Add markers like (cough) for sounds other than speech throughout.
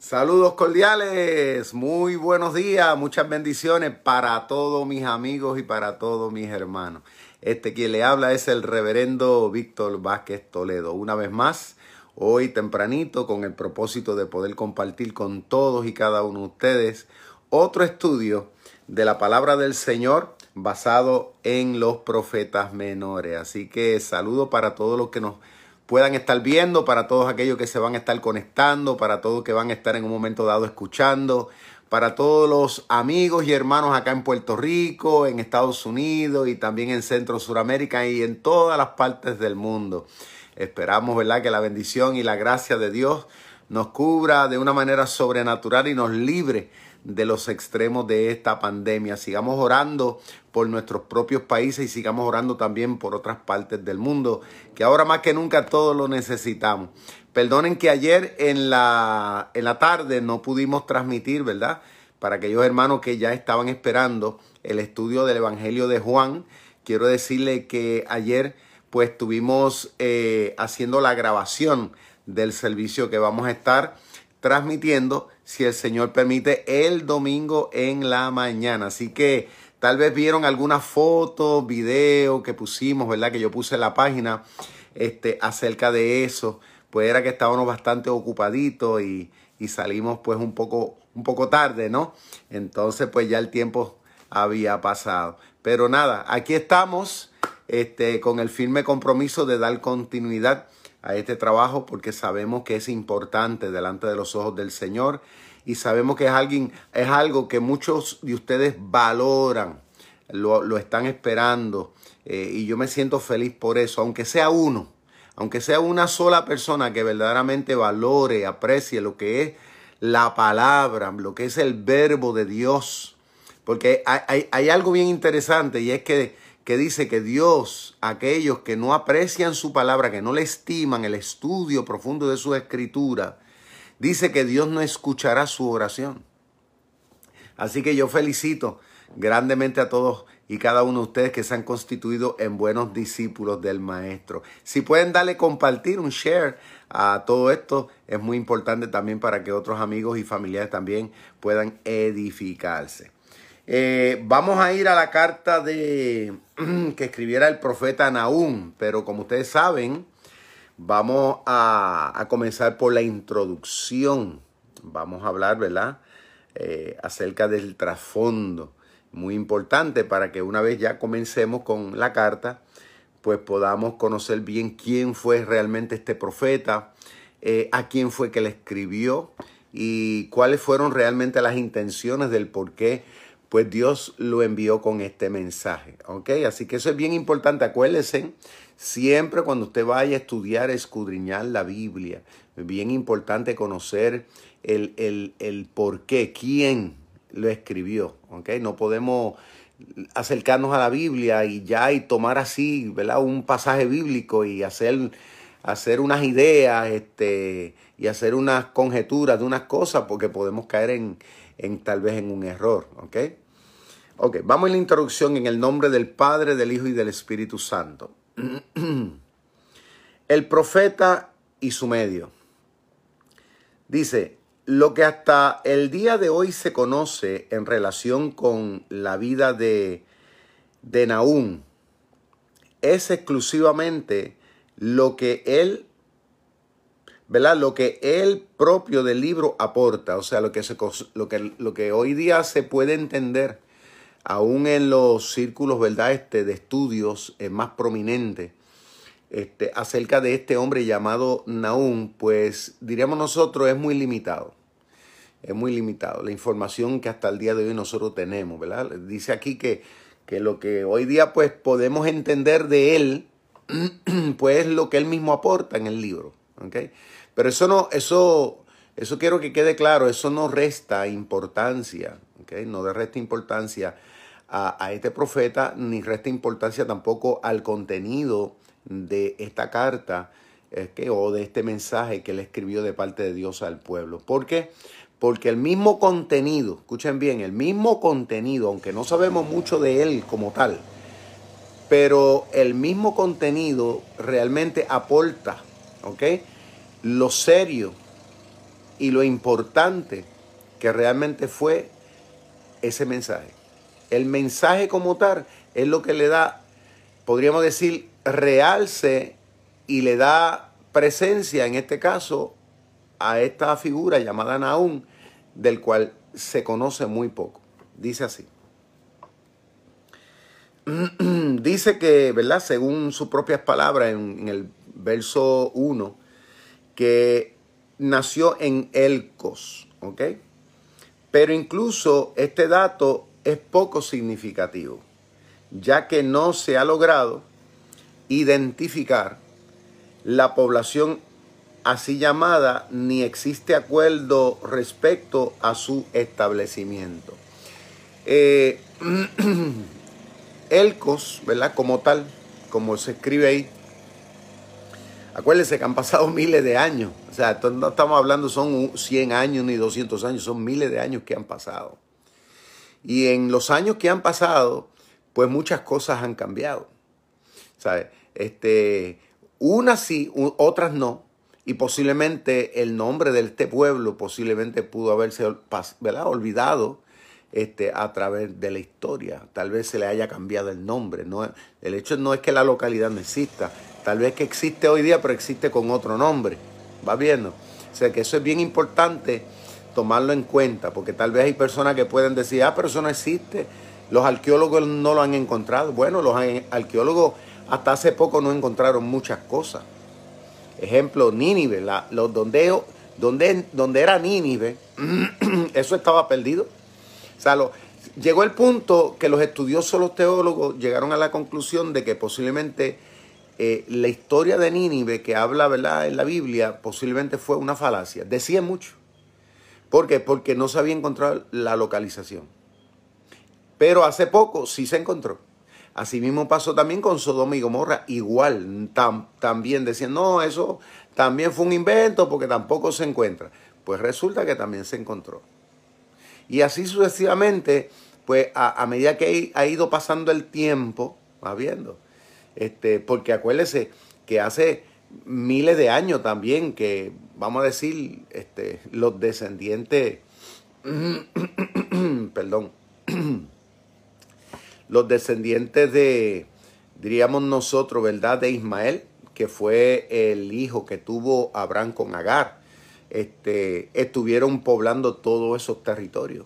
Saludos cordiales, muy buenos días, muchas bendiciones para todos mis amigos y para todos mis hermanos. Este quien le habla es el reverendo Víctor Vázquez Toledo. Una vez más, hoy tempranito, con el propósito de poder compartir con todos y cada uno de ustedes otro estudio de la palabra del Señor basado en los profetas menores. Así que saludo para todos los que nos puedan estar viendo, para todos aquellos que se van a estar conectando, para todos que van a estar en un momento dado escuchando, para todos los amigos y hermanos acá en Puerto Rico, en Estados Unidos y también en Centro Suramérica y en todas las partes del mundo. Esperamos, ¿verdad?, que la bendición y la gracia de Dios nos cubra de una manera sobrenatural y nos libre de los extremos de esta pandemia. Sigamos orando por nuestros propios países y sigamos orando también por otras partes del mundo, que ahora más que nunca todos lo necesitamos. Perdonen que ayer en la, en la tarde no pudimos transmitir, ¿verdad? Para aquellos hermanos que ya estaban esperando el estudio del Evangelio de Juan, quiero decirle que ayer pues estuvimos eh, haciendo la grabación del servicio que vamos a estar transmitiendo, si el Señor permite, el domingo en la mañana. Así que tal vez vieron alguna foto, video que pusimos, ¿verdad? Que yo puse en la página este, acerca de eso. Pues era que estábamos bastante ocupaditos y, y salimos pues un poco, un poco tarde, ¿no? Entonces pues ya el tiempo había pasado. Pero nada, aquí estamos este, con el firme compromiso de dar continuidad a este trabajo porque sabemos que es importante delante de los ojos del Señor y sabemos que es, alguien, es algo que muchos de ustedes valoran, lo, están esperando eh, y yo me siento feliz por eso, aunque sea uno, aunque sea una sola persona que verdaderamente valore, aprecie lo que es la palabra, lo que es el verbo de Dios. Porque hay, hay algo bien interesante y es que que dice que Dios, aquellos que no aprecian su palabra, que no le estiman el estudio profundo de su escritura, dice que Dios no escuchará su oración. Así que yo felicito grandemente a todos y cada uno de ustedes que se han constituido en buenos discípulos del Maestro. Si pueden darle compartir, un share a todo esto, es muy importante también para que otros amigos y familiares también puedan edificarse. Eh, vamos a ir a la carta de (clears throat) que escribiera el profeta Naúm, pero como ustedes saben, vamos a, comenzar por la introducción. Vamos a hablar, ¿verdad? Eh, acerca del trasfondo. Muy importante para que una vez ya comencemos con la carta, pues podamos conocer bien quién fue realmente este profeta, eh, a quién fue que le escribió y cuáles fueron realmente las intenciones del por qué pues Dios lo envió con este mensaje. ¿Ok? Así que eso es bien importante. Acuérdense, siempre cuando usted vaya a estudiar, escudriñar la Biblia, es bien importante conocer el, el, el por qué, quién lo escribió. ¿Ok? No podemos acercarnos a la Biblia y ya y tomar así, ¿verdad? Un pasaje bíblico y hacer, hacer unas ideas este, y hacer unas conjeturas de unas cosas porque podemos caer en en tal vez en un error, ¿ok? Ok, vamos a la introducción en el nombre del Padre, del Hijo y del Espíritu Santo. (clears throat) el profeta y su medio. Dice, lo que hasta el día de hoy se conoce en relación con la vida de, de Naúm es exclusivamente lo que él ¿verdad? Lo que el propio del libro aporta, o sea, lo que, se, lo que, lo que hoy día se puede entender, aún en los círculos, ¿verdad? Este, de estudios eh, más prominentes, este, acerca de este hombre llamado Naúm, pues diríamos nosotros es muy limitado. Es muy limitado. La información que hasta el día de hoy nosotros tenemos, ¿verdad? Dice aquí que, que lo que hoy día pues podemos entender de él, (clears throat) pues es lo que él mismo aporta en el libro. ¿okay? Pero eso no, eso, eso quiero que quede claro, eso no resta importancia, ¿okay? no resta importancia a, este profeta, ni resta importancia tampoco al contenido de esta carta que, o de este mensaje que él escribió de parte de Dios al pueblo. ¿Por qué? Porque el mismo contenido, escuchen bien, el mismo contenido, aunque no sabemos mucho de él como tal, pero el mismo contenido realmente aporta, ¿ok? Lo serio y lo importante que realmente fue ese mensaje. El mensaje como tal es lo que le da, podríamos decir, realce y le da presencia, en este caso, a esta figura llamada Naúm, del cual se conoce muy poco. Dice así. (clears throat) Dice que, ¿verdad? Según sus propias palabras en, en el verso 1, que nació en Elcos, ¿ok? Pero incluso este dato es poco significativo, ya que no se ha logrado identificar la población así llamada ni existe acuerdo respecto a su establecimiento. Eh, (clears throat) Elcos, ¿verdad? Como tal, como se escribe ahí, acuérdense que han pasado miles de años o sea, no estamos hablando son 100 años ni 200 años, son miles de años que han pasado. Y en los años que han pasado, pues muchas cosas han cambiado. ¿Sabes? Este, unas sí, otras no. Y posiblemente el nombre de este pueblo posiblemente pudo haberse olvidado este, a través de la historia. Tal vez se le haya cambiado el nombre. No, el hecho no es que la localidad no exista. Tal vez que existe hoy día, pero existe con otro nombre va viendo. O sea que eso es bien importante tomarlo en cuenta, porque tal vez hay personas que pueden decir, ah, pero eso no existe, los arqueólogos no lo han encontrado. Bueno, los arqueólogos hasta hace poco no encontraron muchas cosas. Ejemplo, Nínive, los donde, donde, donde era Nínive, (clears throat) eso estaba perdido. O sea, llegó el punto que los estudiosos, los teólogos, llegaron a la conclusión de que posiblemente eh, la historia de Nínive que habla ¿verdad? en la Biblia posiblemente fue una falacia. Decía mucho. ¿Por qué? Porque no se había encontrado la localización. Pero hace poco sí se encontró. Asimismo pasó también con Sodoma y Gomorra. Igual, también decían, no, eso también fue un invento porque tampoco se encuentra. Pues resulta que también se encontró. Y así sucesivamente, pues a, a medida que ha ido pasando el tiempo, va viendo, este, porque acuérdese que hace miles de años también que, vamos a decir, este, los descendientes, (clears throat) perdón, (clears throat) los descendientes de, diríamos nosotros, ¿verdad? De Ismael, que fue el hijo que tuvo Abraham con Agar, este, estuvieron poblando todos esos territorios.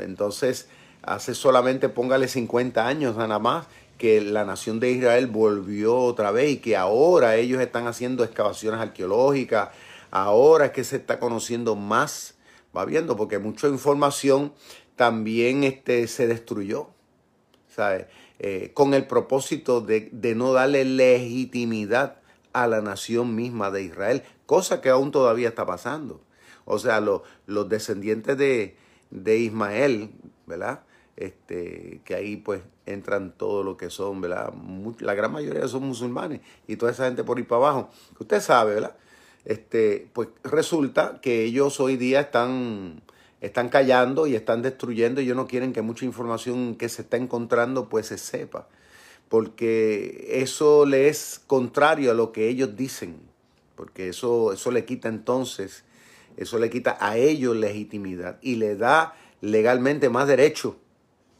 Entonces, hace solamente, póngale 50 años nada más, que la nación de Israel volvió otra vez y que ahora ellos están haciendo excavaciones arqueológicas, ahora es que se está conociendo más, va viendo, porque mucha información también este, se destruyó, ¿sabe? Eh, con el propósito de, no darle legitimidad a la nación misma de Israel, cosa que aún todavía está pasando. O sea, los descendientes de, de Ismael, ¿verdad? Este, que ahí pues entran todo lo que son, ¿verdad? La gran mayoría son musulmanes y toda esa gente por ir para abajo. Usted sabe, ¿verdad? Este, pues resulta que ellos hoy día están, están callando y están destruyendo y ellos no quieren que mucha información que se está encontrando pues se sepa. Porque eso le es contrario a lo que ellos dicen. Porque eso, eso le quita entonces, eso le quita a ellos legitimidad y le da legalmente más derecho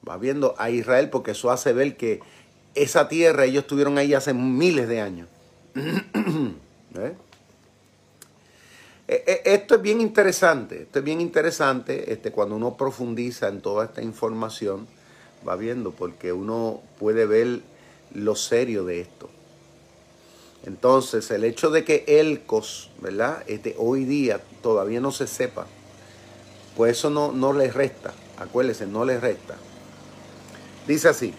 va viendo a Israel porque eso hace ver que esa tierra ellos estuvieron ahí hace miles de años. (clears throat) E, e, esto es bien interesante, esto es bien interesante este, cuando uno profundiza en toda esta información, va viendo, porque uno puede ver lo serio de esto. Entonces, el hecho de que Elcos, ¿verdad? Este, hoy día todavía no se sepa, pues eso no, no les resta, acuérdense, no les resta. Dice así,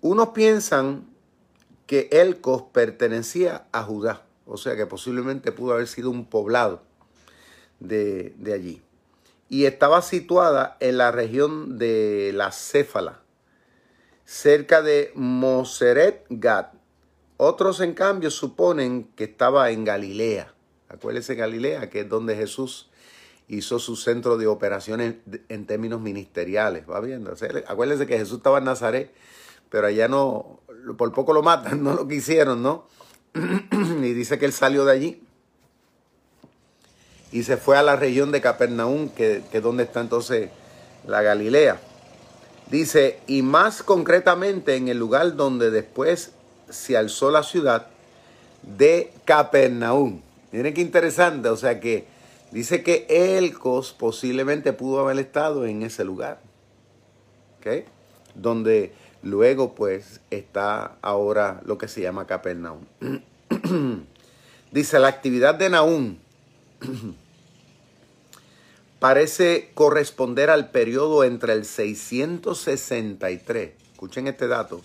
unos piensan que Elcos pertenecía a Judá, o sea que posiblemente pudo haber sido un poblado de, allí. Y estaba situada en la región de la Céfala, cerca de Moseret Gad. Otros, en cambio, suponen que estaba en Galilea. Acuérdense Galilea, que es donde Jesús hizo su centro de operaciones en términos ministeriales. ¿Va viendo? acuérdense que Jesús estaba en Nazaret, pero allá no, por poco lo matan, (laughs) no lo quisieron, ¿no? (clears throat) y dice que él salió de allí. y se fue a la región de Capernaum, que, que es donde está entonces la Galilea. Dice, y más concretamente en el lugar donde después se alzó la ciudad de Capernaum. Miren qué interesante, o sea que dice que Elcos posiblemente pudo haber estado en ese lugar. Donde luego pues está ahora lo que se llama Capernaum. (clears throat) dice, la actividad de Naum (clears throat) parece corresponder al periodo entre el 663, escuchen este dato,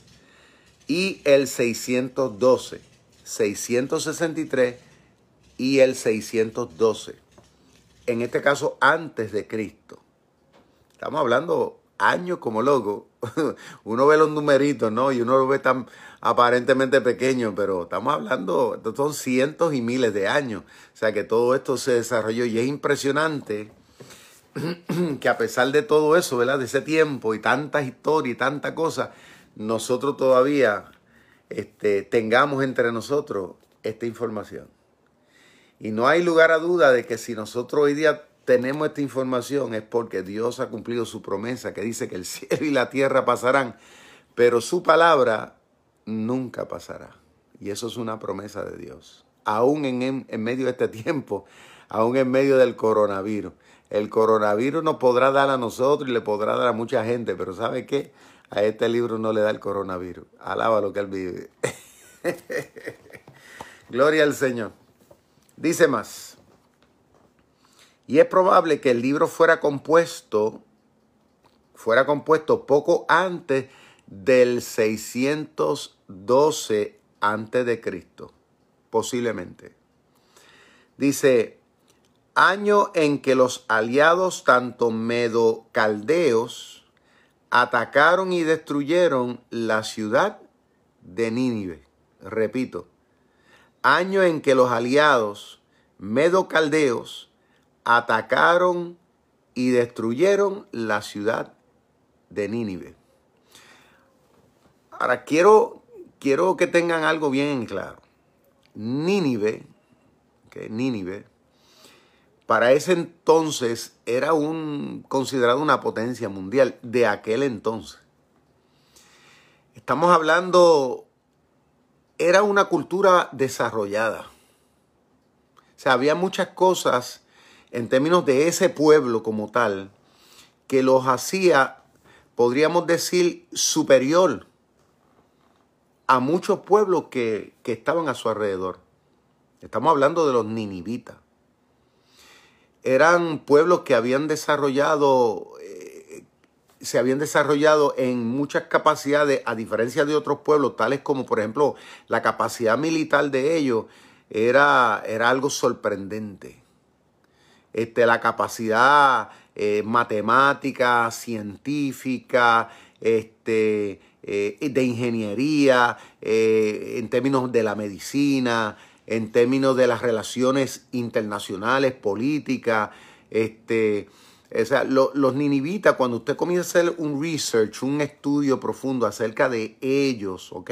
y el 612. 663 y el 612. En este caso, antes de Cristo. Estamos hablando años como loco. (laughs) Uno ve los numeritos, ¿no? Y uno lo ve tan aparentemente pequeño, pero estamos hablando, son cientos y miles de años. O sea que todo esto se desarrolló y es impresionante (clears throat) que a pesar de todo eso, ¿verdad? De ese tiempo y tanta historia y tanta cosa, nosotros todavía este, tengamos entre nosotros esta información. Y no hay lugar a duda de que si nosotros hoy día tenemos esta información es porque Dios ha cumplido su promesa que dice que el (laughs) cielo y la tierra pasarán, pero su palabra nunca pasará. Y eso es una promesa de Dios. Aún en, en medio de este tiempo, aún en medio del coronavirus. El coronavirus nos podrá dar a nosotros y le podrá dar a mucha gente, pero ¿sabe qué? A este libro no le da el coronavirus. Alaba lo que él vive. (laughs) Gloria al Señor. Dice más. Y es probable que el libro fuera compuesto, fuera compuesto poco antes del 612 antes de Cristo, posiblemente. Dice, año en que los aliados tanto medo-caldeos atacaron y destruyeron la ciudad de Nínive. Repito, año en que los aliados medo-caldeos atacaron y destruyeron la ciudad de Nínive. Ahora quiero, quiero que tengan algo bien claro. Nínive, Nínive, para ese entonces era un, considerado una potencia mundial de aquel entonces. Estamos hablando, era una cultura desarrollada. O sea, había muchas cosas en términos de ese pueblo como tal que los hacía, podríamos decir, superior a muchos pueblos que, que estaban a su alrededor. Estamos hablando de los ninivitas eran pueblos que habían desarrollado, se habían desarrollado en muchas capacidades, a diferencia de otros pueblos, tales como por ejemplo la capacidad militar de ellos era, era algo sorprendente. Este, la capacidad eh, matemática, científica, este, eh, de ingeniería, en términos de la medicina, en términos de las relaciones internacionales, políticas, este, o sea, los ninivitas, cuando usted comienza a hacer un research, un estudio profundo acerca de ellos, ¿ok?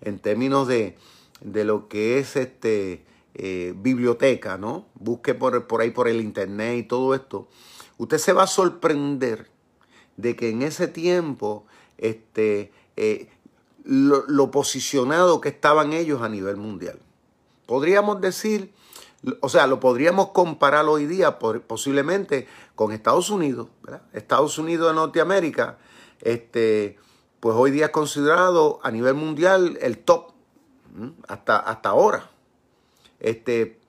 En términos de, de lo que es este, eh, biblioteca, ¿no? Busque por, por ahí por el internet y todo esto. Usted se va a sorprender de que en ese tiempo, este, eh, lo, lo posicionado que estaban ellos a nivel mundial. Podríamos decir, o sea, lo podríamos comparar hoy día posiblemente con Estados Unidos, Estados Unidos de Norteamérica, este, pues hoy día es considerado a nivel mundial el top, hasta, hasta ahora, este,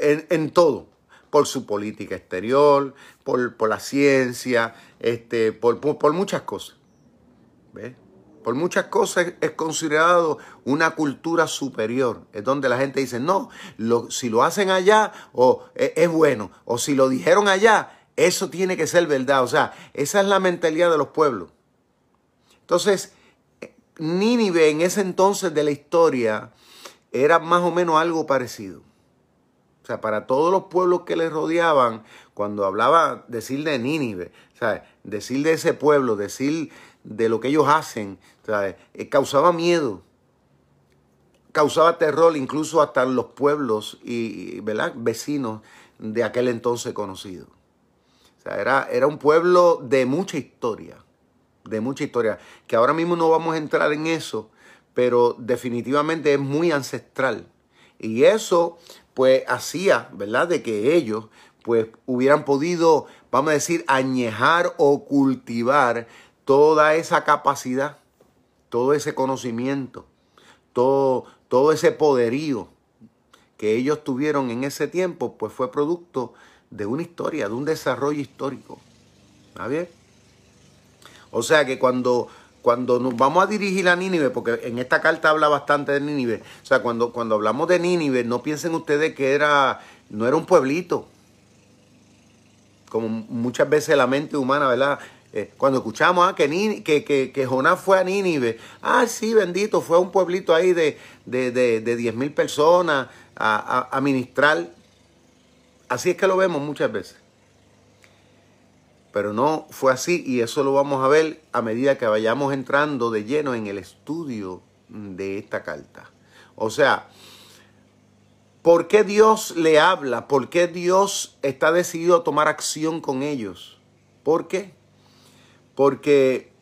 en, todo, por su política exterior, por, por la ciencia, este, por, por, muchas cosas. ¿Ves? Por muchas cosas es considerado una cultura superior. Es donde la gente dice, no, si lo hacen allá o es, es, bueno, o si lo dijeron allá, eso tiene que ser verdad. O sea, esa es la mentalidad de los pueblos. Entonces, Nínive en ese entonces de la historia era más o menos algo parecido. O sea, para todos los pueblos que le rodeaban, cuando hablaba, decir de Nínive, o sea, decir de ese pueblo, decir de lo que ellos hacen, eh, causaba miedo. causaba terror incluso hasta los pueblos y, ¿verdad? vecinos de aquel entonces conocido. O sea, era, era un pueblo de mucha historia, de mucha historia, que ahora mismo no vamos a entrar en eso, pero definitivamente es muy ancestral. Y eso, pues, hacía, ¿verdad?, de que ellos, pues, hubieran podido, vamos a decir, añejar o cultivar toda esa capacidad, todo ese conocimiento, todo, todo ese poderío que ellos tuvieron en ese tiempo, pues fue producto de una historia, de un desarrollo histórico. ¿Está bien? O sea que cuando, cuando nos vamos a dirigir a Nínive, porque en esta carta habla bastante de Nínive, o sea, cuando, cuando hablamos de Nínive, no piensen ustedes que era, no era un pueblito, como muchas veces la mente humana, ¿verdad? Eh, cuando escuchamos ah, que, que, que, Jonás fue a Nínive, ah, sí, bendito, fue a un pueblito ahí de, de, de, 10 mil personas a, a, ministrar. Así es que lo vemos muchas veces. Pero no fue así y eso lo vamos a ver a medida que vayamos entrando de lleno en el estudio de esta carta. O sea, ¿por qué Dios le habla? ¿Por qué Dios está decidido a tomar acción con ellos? ¿Por qué? Porque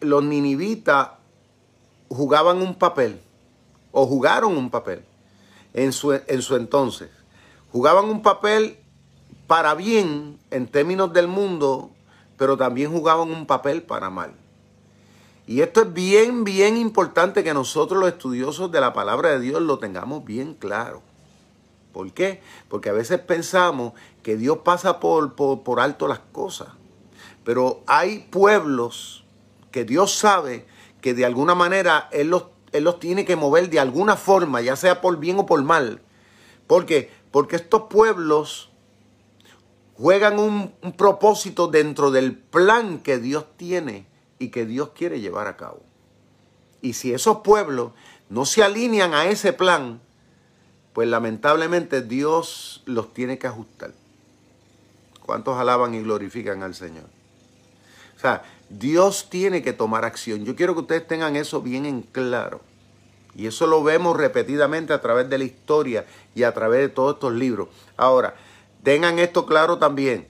los ninivitas jugaban un papel, o jugaron un papel en su, en su entonces. Jugaban un papel para bien en términos del mundo, pero también jugaban un papel para mal. Y esto es bien, bien importante que nosotros los estudiosos de la palabra de Dios lo tengamos bien claro. ¿Por qué? Porque a veces pensamos que Dios pasa por, por, por alto las cosas. Pero hay pueblos que Dios sabe que de alguna manera Él los, él los tiene que mover de alguna forma, ya sea por bien o por mal. ¿Por qué? Porque estos pueblos juegan un, un propósito dentro del plan que Dios tiene y que Dios quiere llevar a cabo. Y si esos pueblos no se alinean a ese plan, pues lamentablemente Dios los tiene que ajustar. ¿Cuántos alaban y glorifican al Señor? Dios tiene que tomar acción. Yo quiero que ustedes tengan eso bien en claro. Y eso lo vemos repetidamente a través de la historia y a través de todos estos libros. Ahora, tengan esto claro también.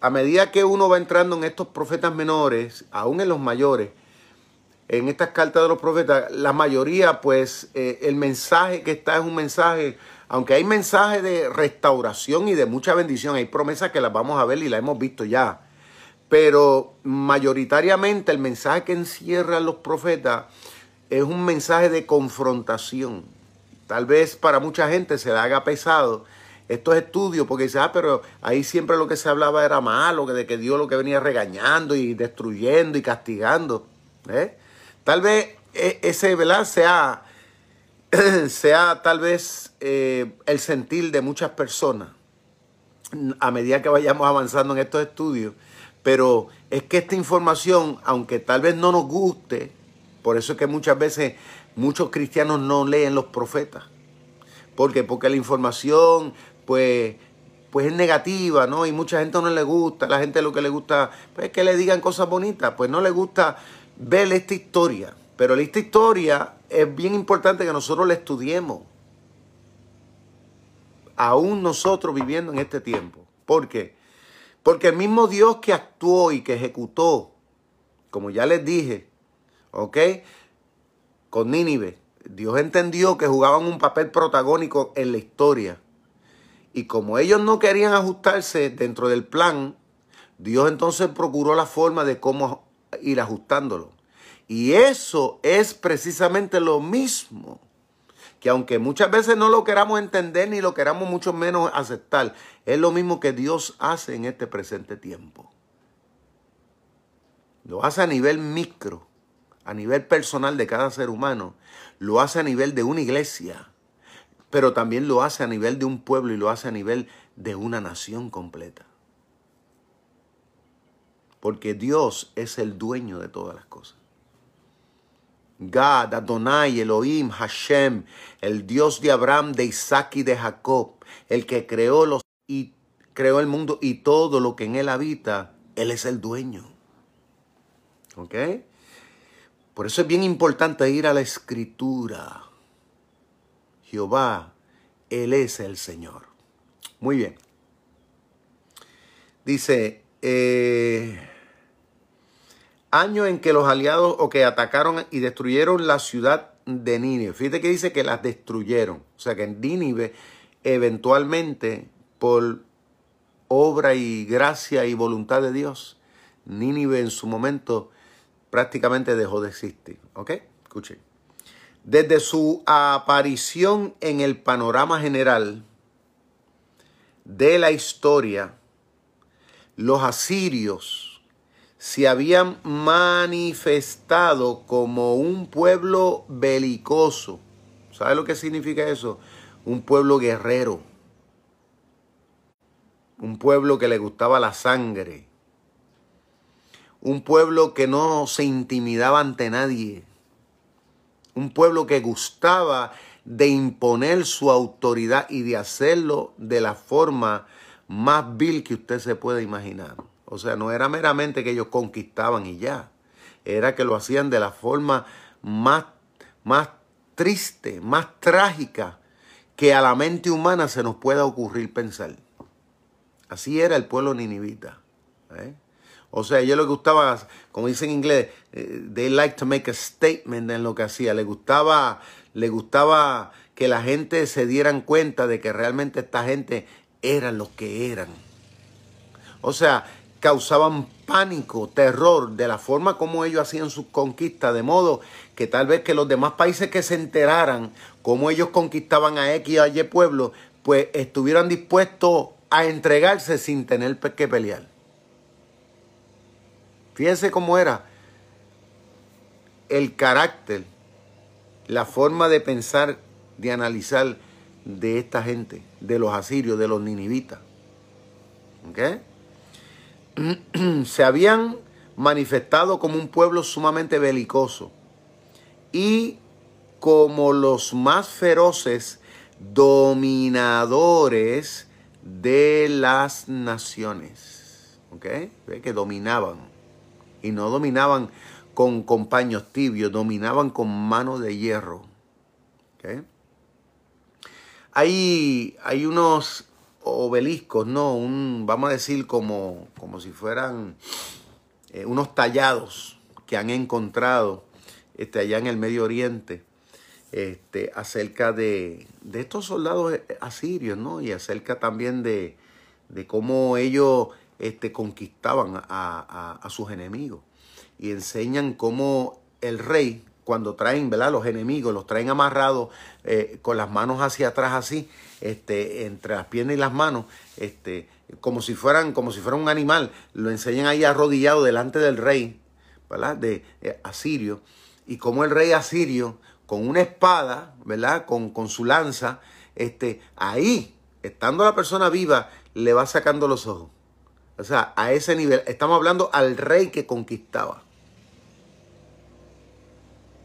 A medida que uno va entrando en estos profetas menores, aún en los mayores, en estas cartas de los profetas, la mayoría, pues, eh, el mensaje que está es un mensaje, aunque hay mensajes de restauración y de mucha bendición, hay promesas que las vamos a ver y las hemos visto ya pero mayoritariamente el mensaje que encierran los profetas es un mensaje de confrontación. Tal vez para mucha gente se le haga pesado estos estudios porque dice, ah, pero ahí siempre lo que se hablaba era malo, de que Dios lo que venía regañando y destruyendo y castigando. ¿eh? Tal vez e, ese, ¿verdad? Sea, (clears throat) sea tal vez eh, el sentir de muchas personas a medida que vayamos avanzando en estos estudios pero es que esta información, aunque tal vez no nos guste, por eso es que muchas veces muchos cristianos no leen los profetas. ¿Por qué? Porque la información, pues, pues es negativa, ¿no? Y mucha gente no le gusta, la gente lo que le gusta pues, es que le digan cosas bonitas, pues no le gusta ver esta historia. Pero esta historia es bien importante que nosotros la estudiemos. Aún nosotros viviendo en este tiempo. ¿Por qué? Porque el mismo Dios que actuó y que ejecutó, como ya les dije, ¿ok? Con Nínive, Dios entendió que jugaban un papel protagónico en la historia. Y como ellos no querían ajustarse dentro del plan, Dios entonces procuró la forma de cómo ir ajustándolo. Y eso es precisamente lo mismo que aunque muchas veces no lo queramos entender ni lo queramos mucho menos aceptar, es lo mismo que Dios hace en este presente tiempo. Lo hace a nivel micro, a nivel personal de cada ser humano, lo hace a nivel de una iglesia, pero también lo hace a nivel de un pueblo y lo hace a nivel de una nación completa. Porque Dios es el dueño de todas las cosas. Gad, Adonai, Elohim, Hashem, el Dios de Abraham, de Isaac y de Jacob, el que creó los y creó el mundo y todo lo que en él habita, él es el dueño. ¿Ok? Por eso es bien importante ir a la escritura. Jehová, Él es el Señor. Muy bien. Dice, eh, año en que los aliados o que atacaron y destruyeron la ciudad de Nínive. Fíjate que dice que las destruyeron. O sea que en Nínive eventualmente por obra y gracia y voluntad de Dios, Nínive en su momento prácticamente dejó de existir. ¿Ok? Escuchen. Desde su aparición en el panorama general de la historia, los asirios se habían manifestado como un pueblo belicoso. ¿Sabe lo que significa eso? Un pueblo guerrero. Un pueblo que le gustaba la sangre. Un pueblo que no se intimidaba ante nadie. Un pueblo que gustaba de imponer su autoridad y de hacerlo de la forma más vil que usted se pueda imaginar. O sea, no era meramente que ellos conquistaban y ya. Era que lo hacían de la forma más, más triste, más trágica que a la mente humana se nos pueda ocurrir pensar. Así era el pueblo ninivita. ¿eh? O sea, ellos les gustaba, como dicen en inglés, eh, they like to make a statement en lo que hacía. Le gustaba, gustaba que la gente se dieran cuenta de que realmente esta gente eran los que eran. O sea, causaban pánico, terror de la forma como ellos hacían sus conquistas, de modo que tal vez que los demás países que se enteraran cómo ellos conquistaban a X a Y pueblo, pues estuvieran dispuestos a entregarse sin tener que pelear. Fíjense cómo era el carácter, la forma de pensar, de analizar de esta gente, de los asirios, de los ninivitas. (clears throat) Se habían manifestado como un pueblo sumamente belicoso y como los más feroces dominadores de las naciones. ¿Ok? Que dominaban. Y no dominaban con, compaños tibios, dominaban con mano de hierro. ¿Ok? Hay, hay unos obeliscos, ¿no? Un, vamos a decir como, como si fueran eh, unos tallados que han encontrado este, allá en el Medio Oriente este, acerca de, de, estos soldados asirios, ¿no? Y acerca también de, de cómo ellos este, conquistaban a, a, sus enemigos. Y enseñan cómo el rey, cuando traen, ¿verdad? Los enemigos, los traen amarrados eh, con las manos hacia atrás así, este, entre las piernas y las manos, este, como si fueran, como si fuera un animal. Lo enseñan ahí arrodillado delante del rey, ¿verdad? De eh, asirio. Y como el rey asirio, con una espada, ¿verdad? Con, con su lanza, este, ahí, estando la persona viva, le va sacando los ojos. O sea, a ese nivel, estamos hablando al rey que conquistaba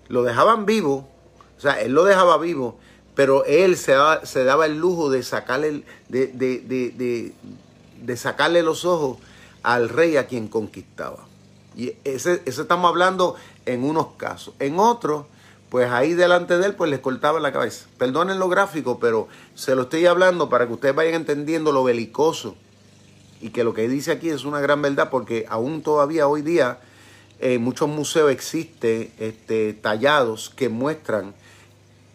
lo dejaban vivo, o sea, él lo dejaba vivo, pero él se daba, el lujo de sacarle, de, sacarle los ojos al rey a quien conquistaba. Y ese, eso estamos hablando en unos casos. En otros, pues ahí delante de él, pues les cortaba la cabeza. Perdonen lo gráfico, pero se lo estoy hablando para que ustedes vayan entendiendo lo belicoso. Y que lo que dice aquí es una gran verdad, porque aún todavía hoy día en muchos museos existen este, tallados que muestran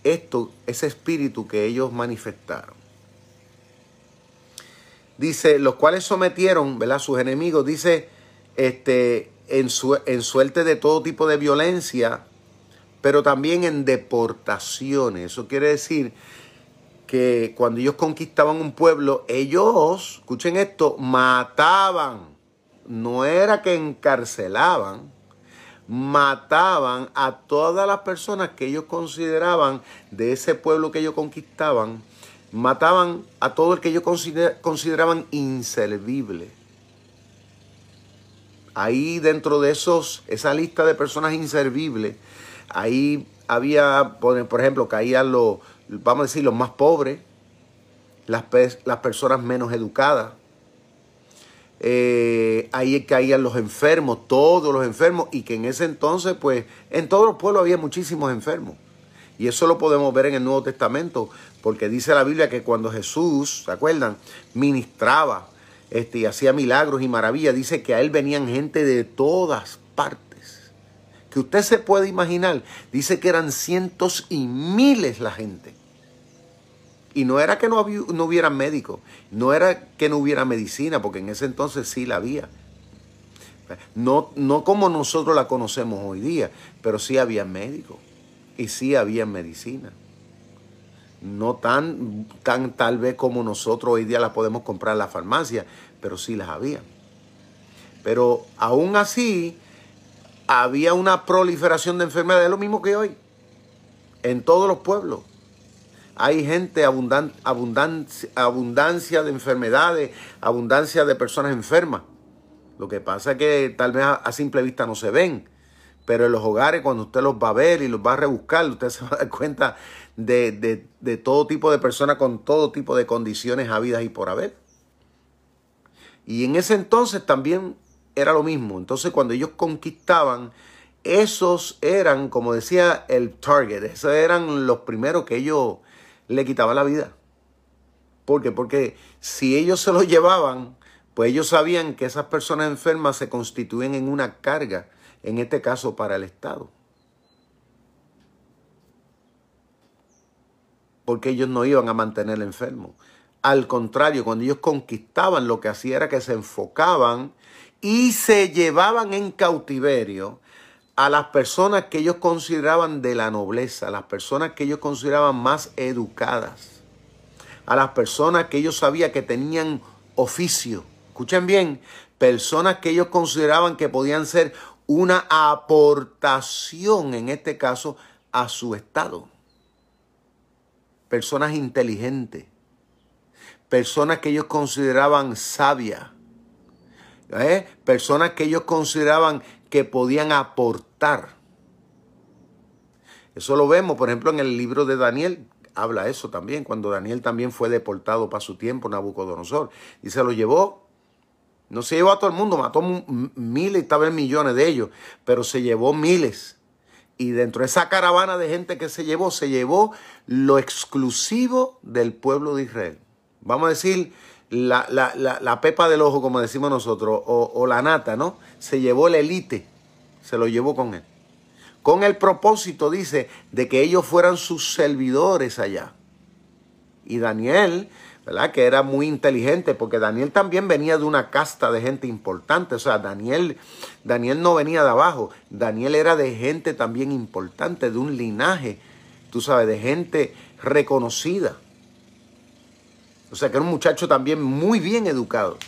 esto, ese espíritu que ellos manifestaron. Dice, los cuales sometieron, ¿verdad? Sus enemigos, dice, este, en, su, en suerte de todo tipo de violencia, pero también en deportaciones. Eso quiere decir que cuando ellos conquistaban un pueblo, ellos, escuchen esto, mataban no era que encarcelaban, mataban a todas las personas que ellos consideraban de ese pueblo que ellos conquistaban, mataban a todo el que ellos consideraban inservible. Ahí dentro de esos, esa lista de personas inservibles, ahí había, por ejemplo, caían los, vamos a decir, los más pobres, las, las personas menos educadas, eh, ahí caían los enfermos, todos los enfermos, y que en ese entonces, pues, en todos los pueblos había muchísimos enfermos. Y eso lo podemos ver en el Nuevo Testamento, porque dice la Biblia que cuando Jesús, ¿se acuerdan? Ministraba este, y hacía milagros y maravillas, dice que a él venían gente de todas partes. Que usted se puede imaginar, dice que eran cientos y miles la gente. Y no era que no, no hubiera médicos, no era que no hubiera medicina, porque en ese entonces sí la había. No, no como nosotros la conocemos hoy día, pero sí había médicos y sí había medicina. No tan, tan tal vez como nosotros hoy día la podemos comprar en la farmacia, pero sí las había. Pero aún así había una proliferación de enfermedades, lo mismo que hoy, en todos los pueblos hay gente, abundancia, abundancia de enfermedades, abundancia de personas enfermas. Lo que pasa es que tal vez a, simple vista no se ven, pero en los hogares cuando usted los va a ver y los va a rebuscar, usted (laughs) se va a dar cuenta de, de todo tipo de personas con todo tipo de condiciones habidas y por haber. Y en ese entonces también era lo mismo. Entonces cuando ellos conquistaban, esos eran, como decía el target, esos eran los primeros que ellos le quitaba la vida. ¿Por qué? Porque si ellos se lo llevaban, pues ellos sabían que esas personas enfermas se constituyen en una carga, en este caso para el Estado. Porque ellos no iban a mantener enfermo. Al contrario, cuando ellos conquistaban, lo que hacía era que se enfocaban y se llevaban en cautiverio a las personas que ellos consideraban de la nobleza, a las personas que ellos consideraban más educadas, a las personas que ellos sabían que tenían oficio. Escuchen bien, personas que ellos consideraban que podían ser una aportación, en este caso, a su estado. Personas inteligentes, personas que ellos consideraban sabias, ¿eh? personas que ellos consideraban que podían aportar. Eso lo vemos, por ejemplo, en el libro de Daniel, habla eso también, cuando Daniel también fue deportado para su tiempo, Nabucodonosor, y se lo llevó, no se llevó a todo el mundo, mató miles tal vez millones de ellos, pero se llevó miles. Y dentro de esa caravana de gente que se llevó, se llevó lo exclusivo del pueblo de Israel. Vamos a decir, la, la, la, pepa del ojo, como decimos nosotros, o, la nata, ¿no? Se llevó la élite, se lo llevó con él. Con el propósito, dice, de que ellos fueran sus servidores allá. Y Daniel, ¿verdad? Que era muy inteligente, porque Daniel también venía de una casta de gente importante. O sea, Daniel, Daniel no venía de abajo. Daniel era de gente también importante, de un linaje, tú sabes, de gente reconocida. O sea que era un muchacho también muy bien educado.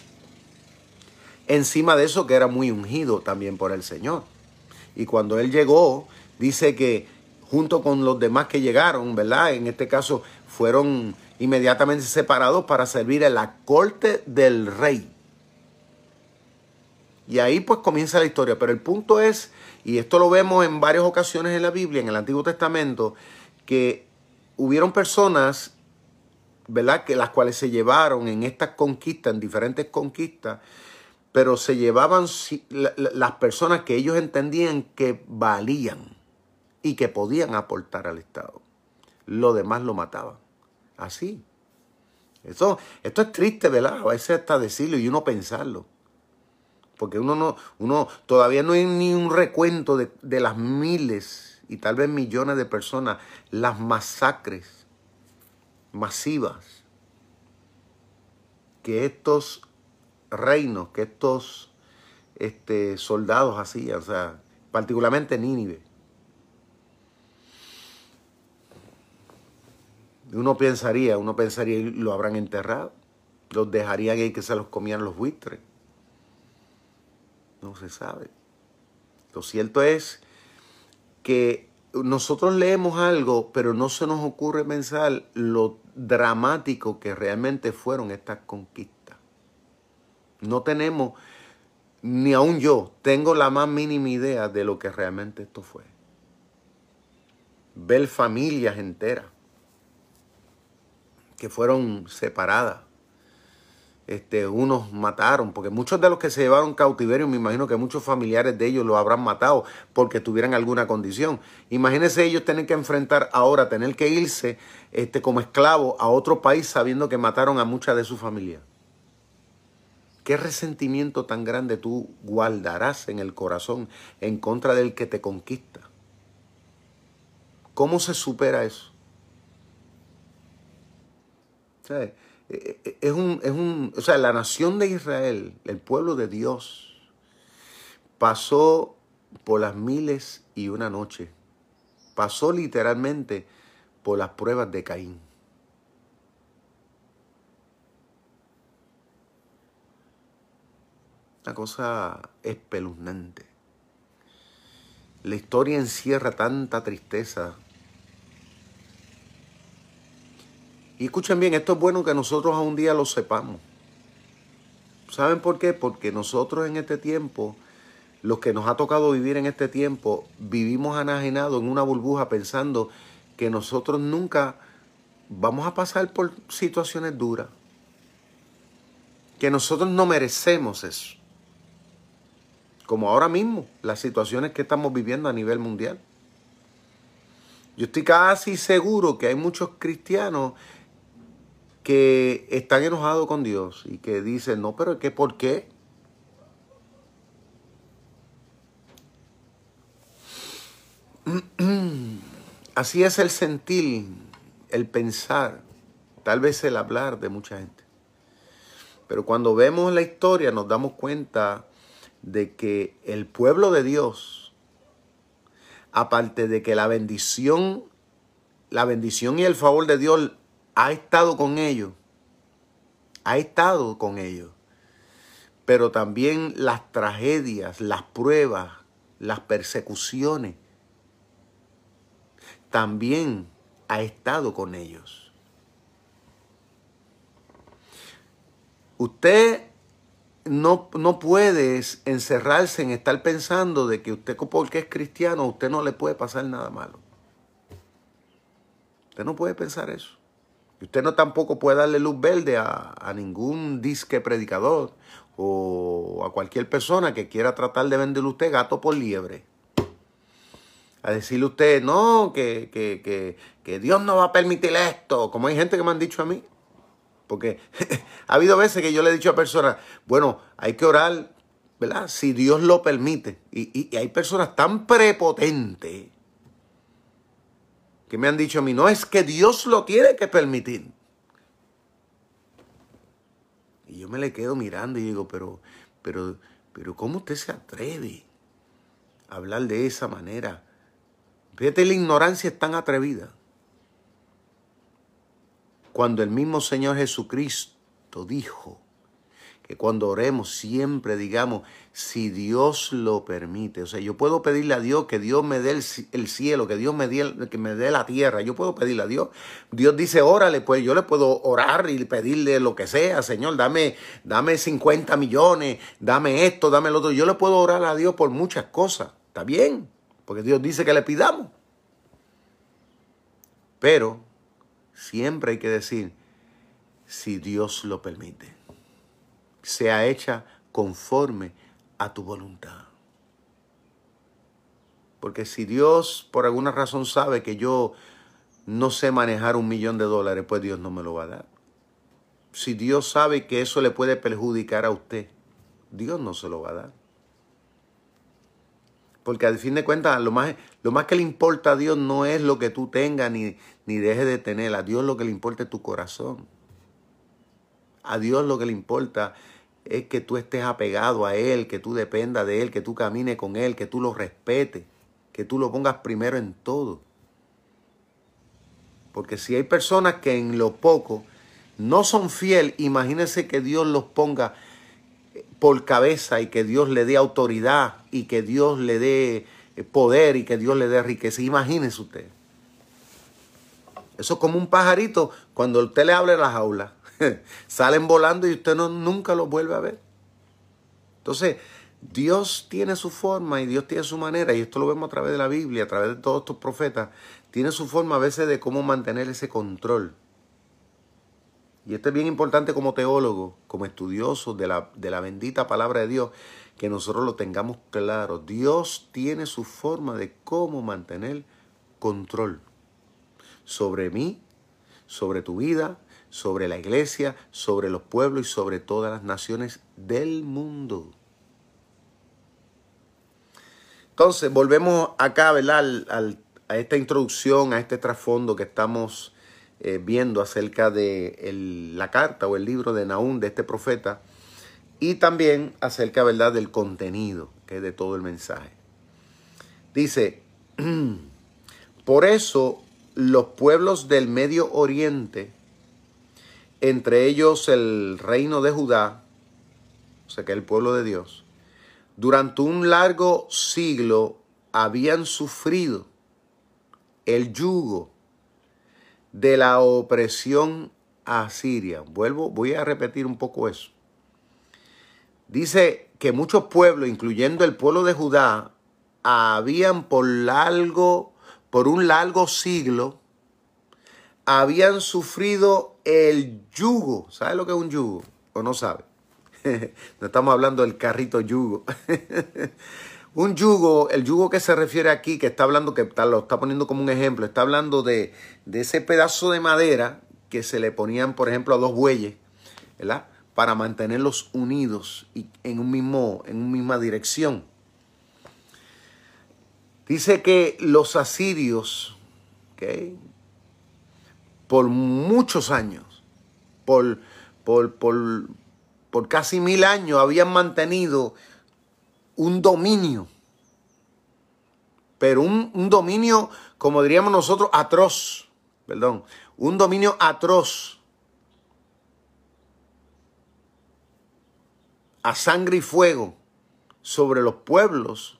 Encima de eso que era muy ungido también por el Señor. Y cuando él llegó, dice que junto con los demás que llegaron, ¿verdad? En este caso fueron inmediatamente separados para servir en la corte del rey. Y ahí pues comienza la historia. Pero el punto es, y esto lo vemos en varias ocasiones en la Biblia, en el Antiguo Testamento, que hubieron personas ¿verdad? Que las cuales se llevaron en estas conquistas, en diferentes conquistas, pero se llevaban las personas que ellos entendían que valían y que podían aportar al Estado. Lo demás lo mataban. Así. Eso, esto es triste, ¿verdad? A veces hasta decirlo y uno pensarlo. Porque uno no, uno todavía no hay ni un recuento de, de las miles y tal vez millones de personas, las masacres masivas que estos reinos, que estos este, soldados hacían, o sea, particularmente Nínive. Uno pensaría, uno pensaría, lo habrán enterrado, los dejarían ahí que se los comían los buitres. No se sabe. Lo cierto es que nosotros leemos algo, pero no se nos ocurre pensar lo dramático que realmente fueron estas conquistas. No tenemos, ni aún yo, tengo la más mínima idea de lo que realmente esto fue. Ver familias enteras que fueron separadas, este, unos mataron, porque muchos de los que se llevaron cautiverio, me imagino que muchos familiares de ellos lo habrán matado porque tuvieran alguna condición. Imagínense ellos tener que enfrentar ahora, tener que irse este, como esclavos a otro país sabiendo que mataron a mucha de su familia. ¿Qué resentimiento tan grande tú guardarás en el corazón en contra del que te conquista? ¿Cómo se supera eso? ¿Sabes? Eh, es un, es un, o sea, la nación de Israel, el pueblo de Dios, pasó por las miles y una noche. Pasó literalmente por las pruebas de Caín. Una cosa espeluznante. La historia encierra tanta tristeza, Y escuchen bien, esto es bueno que nosotros a un día lo sepamos. ¿Saben por qué? Porque nosotros en este tiempo, los que nos ha tocado vivir en este tiempo, vivimos anajenados en una burbuja pensando que nosotros nunca vamos a pasar por situaciones duras. Que nosotros no merecemos eso. Como ahora mismo, las situaciones que estamos viviendo a nivel mundial. Yo estoy casi seguro que hay muchos cristianos que están enojados con Dios y que dicen, no, pero ¿qué, ¿por qué? (clears throat) Así es el sentir, el pensar, tal vez el hablar de mucha gente. Pero cuando vemos la historia nos damos cuenta de que el pueblo de Dios, aparte de que la bendición, la bendición y el favor de Dios ha estado con ellos, ha estado con ellos, pero también las tragedias, las pruebas, las persecuciones, también ha estado con ellos. Usted no, no puede encerrarse en estar pensando de que usted porque es cristiano, usted no le puede pasar nada malo. Usted no puede pensar eso usted no tampoco puede darle luz verde a, ningún disque predicador o a cualquier persona que quiera tratar de venderle usted gato por liebre. A decirle usted, no, que, que, que Dios no va a permitir esto, como hay gente que me han dicho a mí. Porque (laughs) ha habido veces que yo le he dicho a personas, bueno, hay que orar, ¿verdad? Si Dios lo permite. Y, y hay personas tan prepotentes que me han dicho a mí, no es que Dios lo tiene que permitir. Y yo me le quedo mirando y digo, pero, pero, pero ¿cómo usted se atreve a hablar de esa manera? Fíjate, la ignorancia es tan atrevida. Cuando el mismo Señor Jesucristo dijo, que cuando oremos siempre digamos, si Dios lo permite. O sea, yo puedo pedirle a Dios que Dios me dé el, cielo, que Dios me dé, que me dé la tierra. Yo puedo pedirle a Dios. Dios dice, órale, pues yo le puedo orar y pedirle lo que sea. Señor, dame, dame 50 millones, dame esto, dame lo otro. Yo le puedo orar a Dios por muchas cosas. Está bien, porque Dios dice que le pidamos. Pero siempre hay que decir, si Dios lo permite sea hecha conforme a tu voluntad. Porque si Dios por alguna razón sabe que yo no sé manejar un millón de dólares, pues Dios no me lo va a dar. Si Dios sabe que eso le puede perjudicar a usted, Dios no se lo va a dar. Porque al fin de cuentas, lo más, lo más que le importa a Dios no es lo que tú tengas ni, ni dejes de tener. A Dios lo que le importa es tu corazón. A Dios lo que le importa es que tú estés apegado a Él, que tú dependas de Él, que tú camines con Él, que tú lo respetes, que tú lo pongas primero en todo. Porque si hay personas que en lo poco no son fiel, imagínense que Dios los ponga por cabeza y que Dios le dé autoridad y que Dios le dé poder y que Dios le dé riqueza. Imagínense usted. Eso es como un pajarito cuando usted le abre la jaula. (laughs) Salen volando y usted no, nunca los vuelve a ver. Entonces, Dios tiene su forma y Dios tiene su manera, y esto lo vemos a través de la Biblia, a través de todos estos profetas, tiene su forma a veces de cómo mantener ese control. y esto es bien importante como teólogo, como estudioso de la, de la bendita palabra de Dios, que nosotros lo tengamos claro. Dios tiene su forma de cómo mantener control sobre mí, sobre tu vida, sobre la iglesia, sobre los pueblos y sobre todas las naciones del mundo. Entonces, volvemos acá, ¿verdad? a esta introducción, a este trasfondo que estamos eh, viendo acerca de la carta o el libro de Naúm de este profeta y también acerca, ¿verdad?, del contenido que es de todo el mensaje. Dice, (clears throat) por eso los pueblos del Medio Oriente, entre ellos el reino de Judá, o sea que el pueblo de Dios, durante un largo siglo habían sufrido el yugo de la opresión asiria. Vuelvo, voy a repetir un poco eso. Dice que muchos pueblos, incluyendo el pueblo de Judá, habían por largo, por un largo siglo, habían sufrido el yugo. ¿Sabe lo que es un yugo? ¿O no sabe? (laughs) no estamos hablando del carrito yugo. (laughs) Un yugo, el yugo que se refiere aquí, que está hablando, que lo está poniendo como un ejemplo, está hablando de, ese pedazo de madera que se le ponían, por ejemplo, a dos bueyes, ¿verdad? Para mantenerlos unidos y en, un mismo, en una misma dirección. Dice que los asirios, por muchos años, por, por, por, por casi mil años, habían mantenido un dominio, pero un, dominio, como diríamos nosotros, atroz, perdón, un dominio atroz, a sangre y fuego sobre los pueblos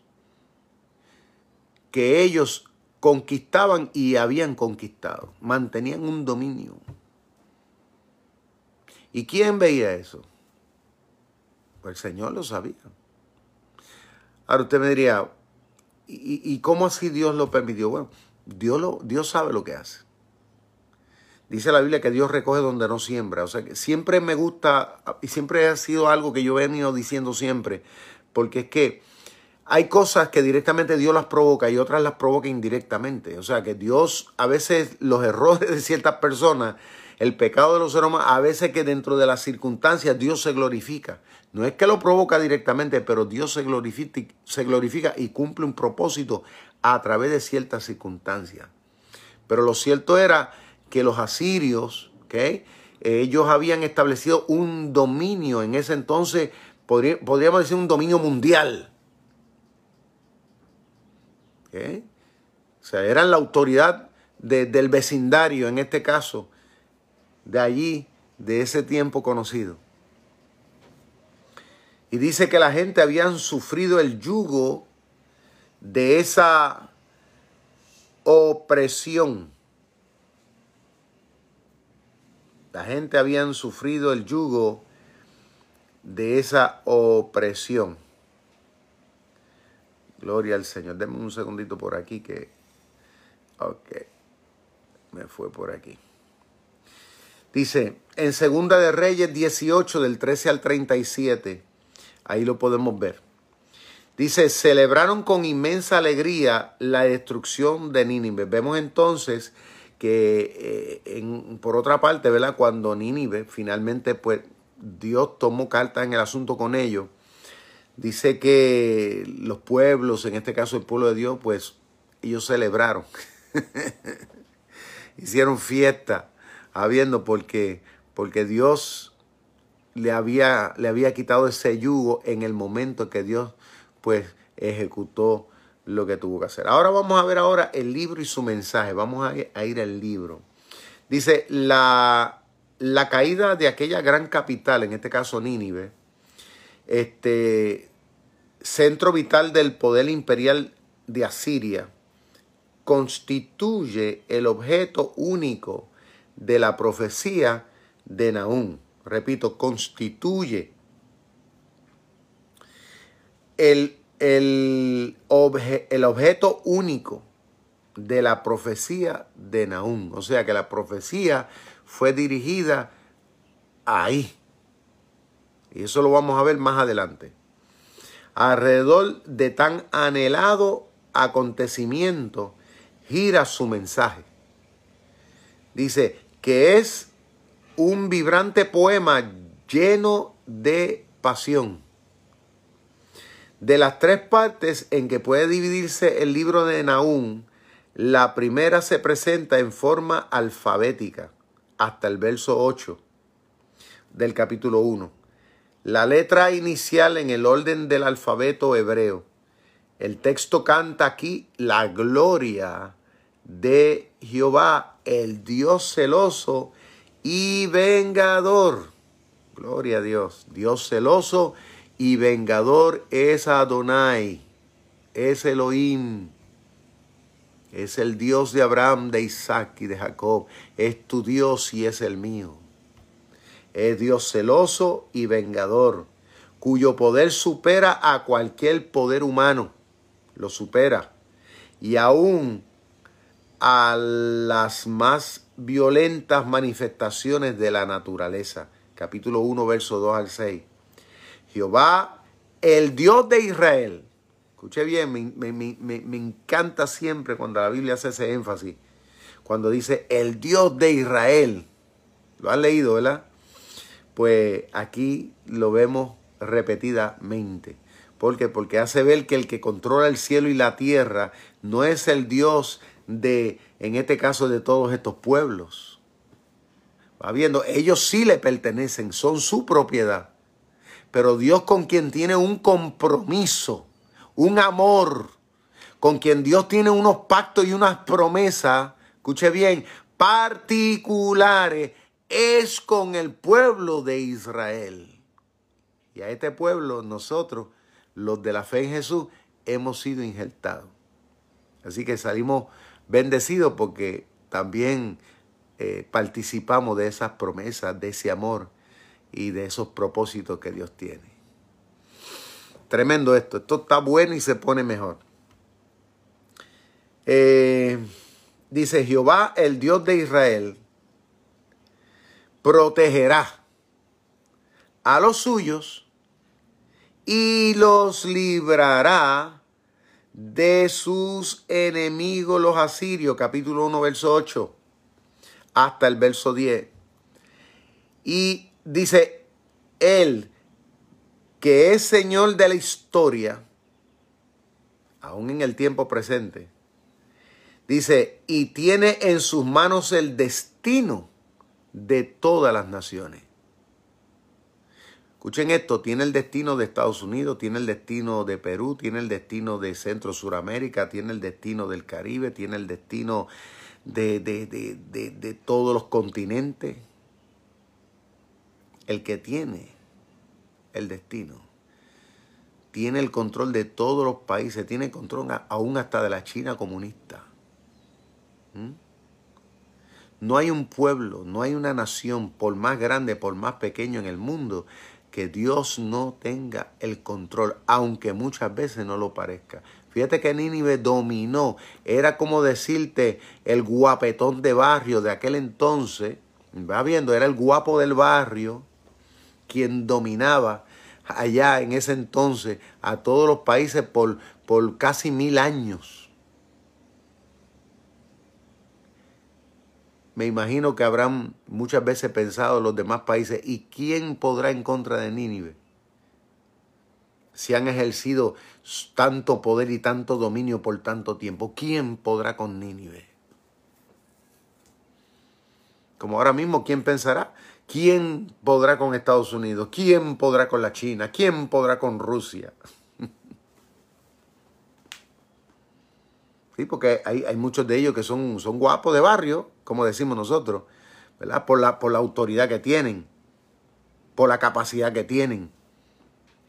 que ellos conquistaban y habían conquistado. Mantenían un dominio. ¿Y quién veía eso? Pues el Señor lo sabía. Ahora usted me diría, ¿y, cómo así Dios lo permitió? Bueno, Dios, lo, Dios sabe lo que hace. Dice la Biblia que Dios recoge donde no siembra. O sea que siempre me gusta y siempre ha sido algo que yo he venido diciendo siempre. Porque es que hay cosas que directamente Dios las provoca y otras las provoca indirectamente. O sea que Dios, a veces los errores de ciertas personas, el pecado de los seres a veces que dentro de las circunstancias Dios se glorifica. No es que lo provoca directamente, pero Dios se glorifica, y cumple un propósito a través de ciertas circunstancias. Pero lo cierto era que los asirios, ellos habían establecido un dominio en ese entonces, podríamos decir un dominio mundial. O sea, eran la autoridad del vecindario, en este caso, de allí, de ese tiempo conocido. Y dice que la gente habían sufrido el yugo de esa opresión. La gente habían sufrido el yugo de esa opresión. Gloria al Señor. Denme un segundito por aquí que... Ok. Me fue por aquí. Dice, en Segunda de Reyes 18, del 13 al 37, Ahí lo podemos ver. Dice, celebraron con inmensa alegría la destrucción de Nínive. Vemos entonces que, eh, por otra parte, ¿verdad? Cuando Nínive finalmente, pues, Dios tomó carta en el asunto con ellos, dice que los pueblos, en este caso el pueblo de Dios, pues, ellos celebraron. (laughs) Hicieron fiesta, habiendo, porque, porque Dios le había, le había quitado ese yugo en el momento que Dios pues ejecutó lo que tuvo que hacer. Ahora vamos a ver ahora el libro y su mensaje. Vamos a ir, al libro. Dice, la, la caída de aquella gran capital, en este caso Nínive, este centro vital del poder imperial de Asiria, constituye el objeto único de la profecía de Nahum repito, constituye el, el, el objeto único de la profecía de Nahum. O sea que la profecía fue dirigida ahí. Y eso lo vamos a ver más adelante. Alrededor de tan anhelado acontecimiento gira su mensaje. Dice que es un vibrante poema lleno de pasión. De las tres partes en que puede dividirse el libro de Nahum, la primera se presenta en forma alfabética hasta el verso 8 del capítulo 1. La letra inicial en el orden del alfabeto hebreo. El texto canta aquí la gloria de Jehová, el Dios celoso y vengador. Gloria a Dios. Dios celoso y vengador es Adonai, es Elohim. Es el Dios de Abraham, de Isaac y de Jacob. Es tu Dios y es el mío. Es Dios celoso y vengador, cuyo poder supera a cualquier poder humano. Lo supera. Y aún a las más violentas manifestaciones de la naturaleza. Capítulo 1, verso 2 al 6. Jehová, el Dios de Israel. Escuche bien, me, me, encanta siempre cuando la Biblia hace ese énfasis. Cuando dice el Dios de Israel. Lo han leído, ¿verdad? Pues aquí lo vemos repetidamente. ¿Por qué? Porque hace ver que el que controla el cielo y la tierra no es el Dios de, en este caso, de todos estos pueblos. Va viendo, ellos sí le pertenecen, son su propiedad. Pero Dios con quien tiene un compromiso, un amor, con quien Dios tiene unos pactos y unas promesas, escuche bien, particulares, es con el pueblo de Israel. Y a este pueblo nosotros, los de la fe en Jesús, hemos sido injertados. Así que salimos bendecido porque también eh, participamos de esas promesas, de ese amor y de esos propósitos que Dios tiene. Tremendo esto, esto está bueno y se pone mejor. Eh, dice Jehová, el Dios de Israel, protegerá a los suyos y los librará de sus enemigos los asirios, capítulo 1, verso 8, hasta el verso 10. Y dice, Él, que es Señor de la historia, aún en el tiempo presente, dice, y tiene en sus manos el destino de todas las naciones. Escuchen esto, tiene el destino de Estados Unidos, tiene el destino de Perú, tiene el destino de Centro Suramérica, tiene el destino del Caribe, tiene el destino de, de, de, de todos los continentes. El que tiene el destino tiene el control de todos los países, tiene control aún hasta de la China comunista. ¿Mm? No hay un pueblo, no hay una nación, por más grande, por más pequeño en el mundo, que Dios no tenga el control, aunque muchas veces no lo parezca. Fíjate que Nínive dominó, era como decirte el guapetón de barrio de aquel entonces, va viendo, era el guapo del barrio quien dominaba allá en ese entonces a todos los países por, por casi mil años. Me imagino que habrán muchas veces pensado los demás países, ¿y quién podrá en contra de Nínive? Si han ejercido tanto poder y tanto dominio por tanto tiempo, ¿quién podrá con Nínive? Como ahora mismo, ¿quién pensará? ¿Quién podrá con Estados Unidos? ¿Quién podrá con la China? ¿Quién podrá con Rusia? Porque hay, hay, muchos de ellos que son, son guapos de barrio, como decimos nosotros, ¿verdad? Por la, por la autoridad que tienen, por la capacidad que tienen.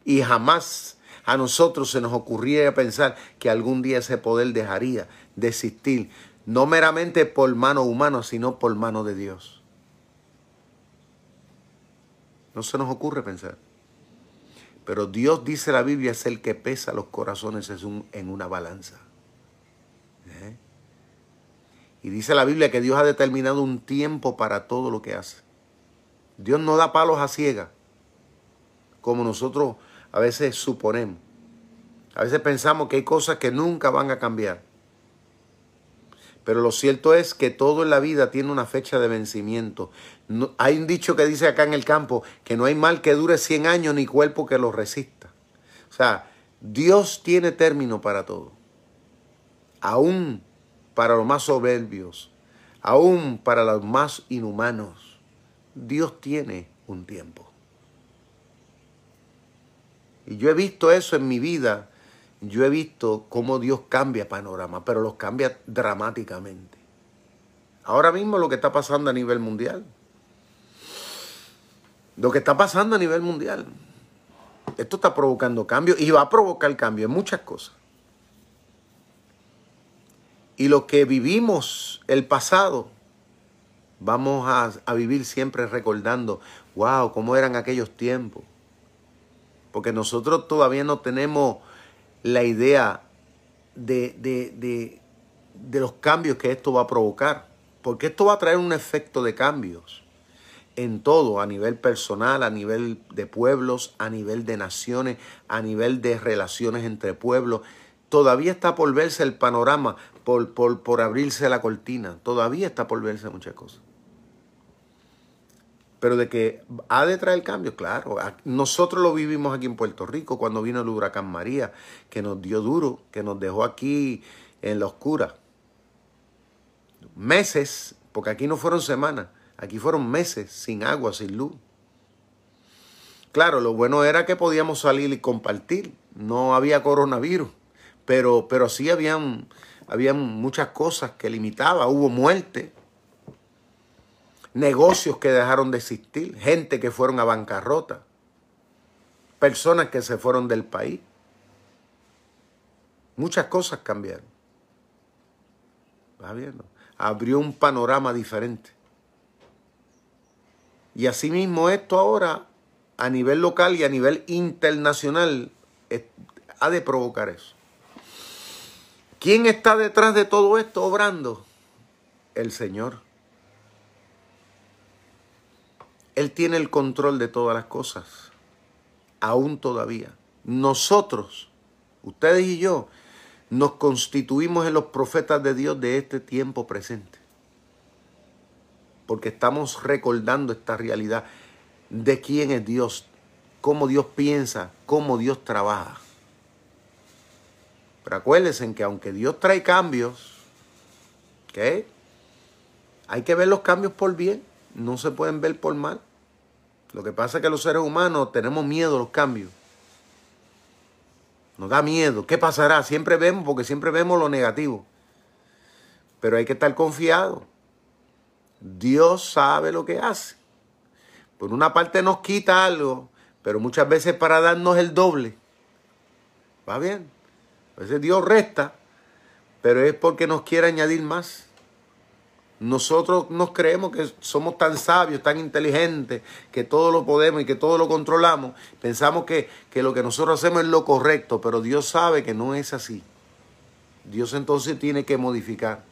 Y jamás a nosotros se nos ocurría pensar que algún día ese poder dejaría de existir, no meramente por mano humana, sino por mano de Dios. No se nos ocurre pensar. Pero Dios dice la Biblia es el que pesa los corazones en una balanza. Y dice la Biblia que Dios ha determinado un tiempo para todo lo que hace. Dios no da palos a ciegas, como nosotros a veces suponemos. A veces pensamos que hay cosas que nunca van a cambiar. Pero lo cierto es que todo en la vida tiene una fecha de vencimiento. hay un dicho que dice acá en el campo que no hay mal que dure 100 años ni cuerpo que lo resista. O sea, Dios tiene término para todo. Aún para los más soberbios, aún para los más inhumanos, Dios tiene un tiempo. Y yo he visto eso en mi vida yo he visto cómo Dios cambia panorama, pero los cambia dramáticamente. Ahora mismo lo que está pasando a nivel mundial. Lo que está pasando a nivel mundial. Esto está provocando cambios y va a provocar cambios en muchas cosas. Y lo que vivimos el pasado, vamos a, vivir siempre recordando, wow, cómo eran aquellos tiempos. Porque nosotros todavía no tenemos la idea de, de, los cambios que esto va a provocar. Porque esto va a traer un efecto de cambios en todo, a nivel personal, a nivel de pueblos, a nivel de naciones, a nivel de relaciones entre pueblos. Todavía está por verse el panorama, por, por, por abrirse la cortina. Todavía está por verse muchas cosas. Pero de que ha de traer cambio, claro. Nosotros lo vivimos aquí en Puerto Rico cuando vino el huracán María, que nos dio duro, que nos dejó aquí en la oscura. Meses, porque aquí no fueron semanas, aquí fueron meses sin agua, sin luz. Claro, lo bueno era que podíamos salir y compartir. No había coronavirus, pero, pero sí habían, habían muchas cosas que limitaban. Hubo muerte, negocios que dejaron de existir, gente que fueron a bancarrota, personas que se fueron del país. Muchas cosas cambiaron. ¿Va viendo? Abrió un panorama diferente. Y asimismo esto ahora, a nivel local y a nivel internacional, ha de provocar eso. ¿Quién está detrás de todo esto obrando? El Señor. Él tiene el control de todas las cosas, aún todavía. Nosotros, ustedes y yo, nos constituimos en los profetas de Dios de este tiempo presente. Porque estamos recordando esta realidad de quién es Dios, cómo Dios piensa, cómo Dios trabaja. Pero acuérdense que aunque Dios trae cambios. Hay que ver los cambios por bien no se pueden ver por mal. Lo que pasa es que los seres humanos tenemos miedo a los cambios. Nos da miedo. ¿Qué pasará? Siempre vemos, porque siempre vemos lo negativo. Pero hay que estar confiado. Dios sabe lo que hace. Por una parte nos quita algo, pero muchas veces para darnos el doble. ¿Va bien? A veces Dios resta, pero es porque nos quiere añadir más. Nosotros nos creemos que somos tan sabios, tan inteligentes, que todo lo podemos y que todo lo controlamos. Pensamos que, que lo que nosotros hacemos es lo correcto, pero Dios sabe que no es así. Dios entonces tiene que modificar.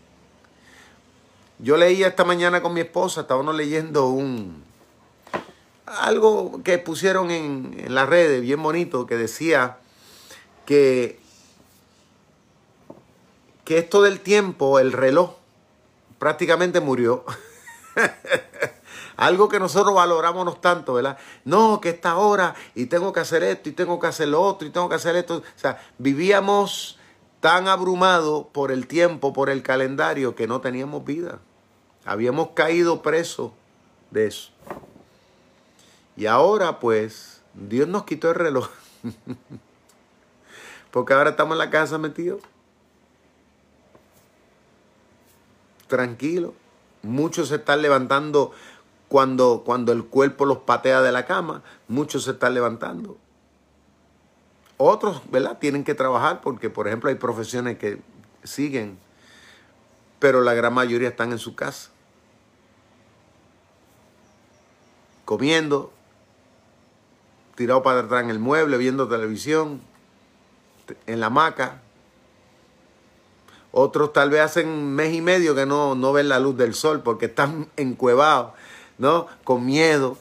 Yo leía esta mañana con mi esposa, estábamos leyendo un algo que pusieron en, en las redes, bien bonito, que decía que, que esto del tiempo, el reloj, prácticamente murió. (laughs) Algo que nosotros valoramos tanto, ¿verdad? No, que esta hora y tengo que hacer esto y tengo que hacer lo otro y tengo que hacer esto. O sea, vivíamos tan abrumados por el tiempo, por el calendario, que no teníamos vida. Habíamos caído presos de eso. Y ahora pues Dios nos quitó el reloj. (laughs) Porque ahora estamos en la casa metidos. Tranquilo. Muchos se están levantando cuando, cuando el cuerpo los patea de la cama. Muchos se están levantando. Otros, ¿verdad? Tienen que trabajar porque, por ejemplo, hay profesiones que siguen, pero la gran mayoría están en su casa. Comiendo, tirado para atrás en el mueble, viendo televisión, en la hamaca, otros tal vez hacen mes y medio que no, no ven la luz del sol porque están (laughs) encuevados, ¿no? Con miedo.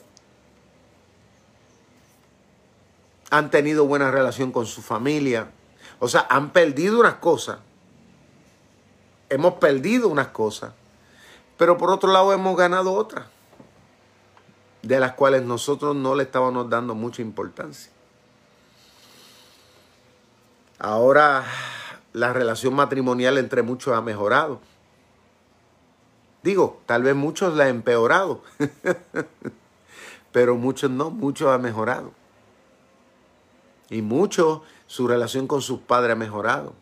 Han tenido buena relación con su familia. O sea, han perdido unas cosas. Hemos perdido unas cosas. Pero por otro lado hemos ganado otras. De las cuales nosotros no le estábamos dando mucha importancia. Ahora la relación matrimonial entre muchos ha mejorado. Digo, tal vez muchos la han empeorado, (laughs) pero muchos no, muchos han mejorado. Y muchos, su relación con sus padres ha mejorado.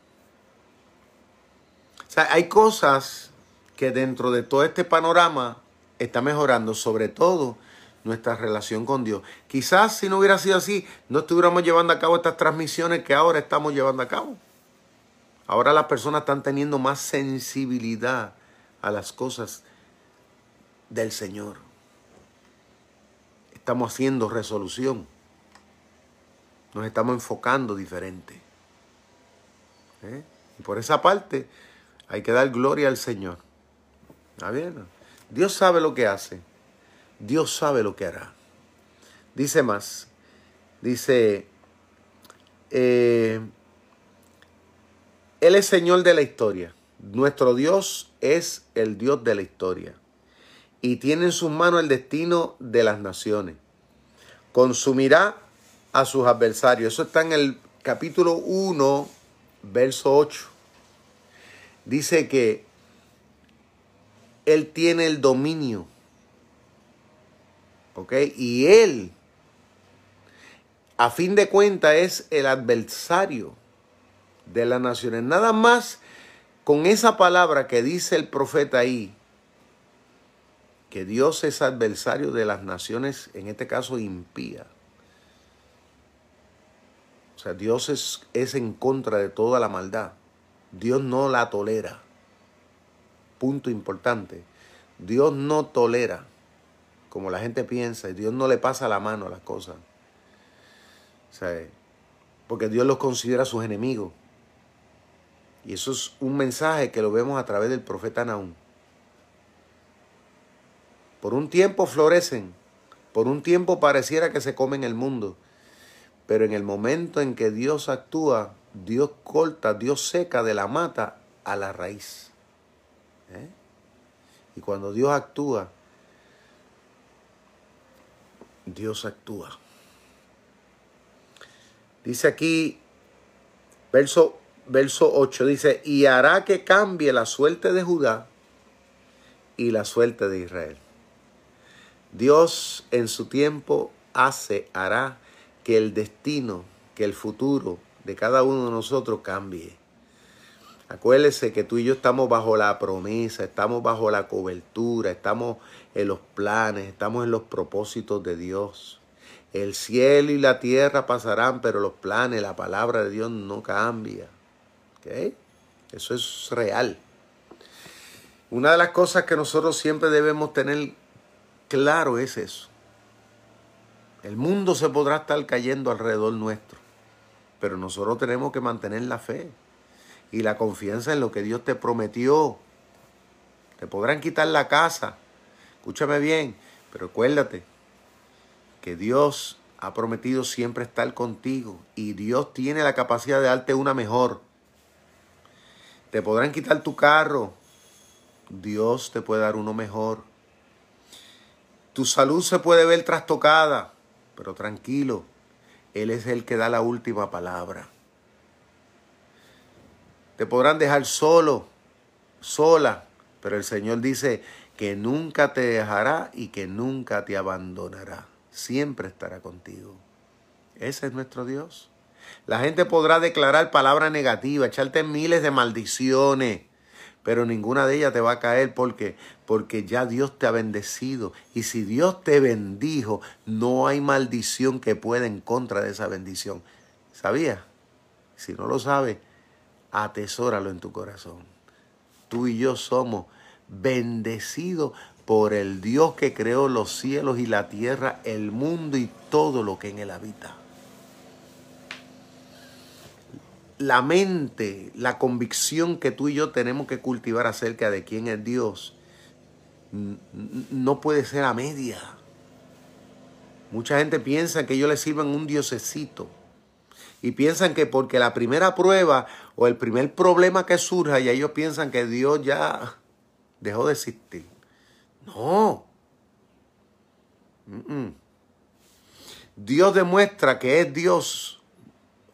O sea, hay cosas que dentro de todo este panorama está mejorando, sobre todo nuestra relación con Dios. Quizás si no hubiera sido así, no estuviéramos llevando a cabo estas transmisiones que ahora estamos llevando a cabo. Ahora las personas están teniendo más sensibilidad a las cosas del Señor. Estamos haciendo resolución. Nos estamos enfocando diferente. ¿Eh? Y por esa parte hay que dar gloria al Señor. ¿Está bien? Dios sabe lo que hace. Dios sabe lo que hará. Dice más. Dice, eh, Él es Señor de la historia. Nuestro Dios es el Dios de la historia y tiene en sus manos el destino de las naciones. Consumirá a sus adversarios. Eso está en el capítulo 1, verso 8. Dice que Él tiene el dominio. ¿Ok? Y Él, a fin de cuentas, es el adversario de las naciones. Nada más con esa palabra que dice el profeta ahí, que Dios es adversario de las naciones, en este caso impía. O sea, Dios es, es en contra de toda la maldad. Dios no la tolera. Punto importante. Dios no tolera, como la gente piensa, y Dios no le pasa la mano a las cosas. O sea, porque Dios los considera sus enemigos. Y eso es un mensaje que lo vemos a través del profeta Naúm. Por un tiempo florecen, por un tiempo pareciera que se comen el mundo, pero en el momento en que Dios actúa, Dios corta, Dios seca de la mata a la raíz. ¿Eh? Y cuando Dios actúa, Dios actúa. Dice aquí, verso verso 8 dice, y hará que cambie la suerte de Judá y la suerte de Israel. Dios en su tiempo hace, hará que el destino, que el futuro de cada uno de nosotros cambie. Acuérdese que tú y yo estamos bajo la promesa, estamos bajo la cobertura, estamos en los planes, estamos en los propósitos de Dios. El cielo y la tierra pasarán, pero los planes, la palabra de Dios no cambia. Eso es real. Una de las cosas que nosotros siempre debemos tener claro es eso. El mundo se podrá estar cayendo alrededor nuestro, pero nosotros tenemos que mantener la fe y la confianza en lo que Dios te prometió. Te podrán quitar la casa, escúchame bien, pero acuérdate que Dios ha prometido siempre estar contigo y Dios tiene la capacidad de darte una mejor. Te podrán quitar tu carro. Dios te puede dar uno mejor. Tu salud se puede ver trastocada, pero tranquilo, Él es el que da la última palabra. Te podrán dejar solo, sola, pero el Señor dice que nunca te dejará y que nunca te abandonará. Siempre estará contigo. Ese es nuestro Dios. La gente podrá declarar palabras negativas, echarte miles de maldiciones, pero ninguna de ellas te va a caer porque porque ya Dios te ha bendecido y si Dios te bendijo, no hay maldición que pueda en contra de esa bendición. ¿Sabías? Si no lo sabes, atesóralo en tu corazón. Tú y yo somos bendecidos por el Dios que creó los cielos y la tierra, el mundo y todo lo que en él habita. La mente, la convicción que tú y yo tenemos que cultivar acerca de quién es Dios, no puede ser a media. Mucha gente piensa que ellos le sirven un diosecito. y piensan que porque la primera prueba o el primer problema que surja, y ellos piensan que Dios ya dejó de existir. No. Dios demuestra que es Dios.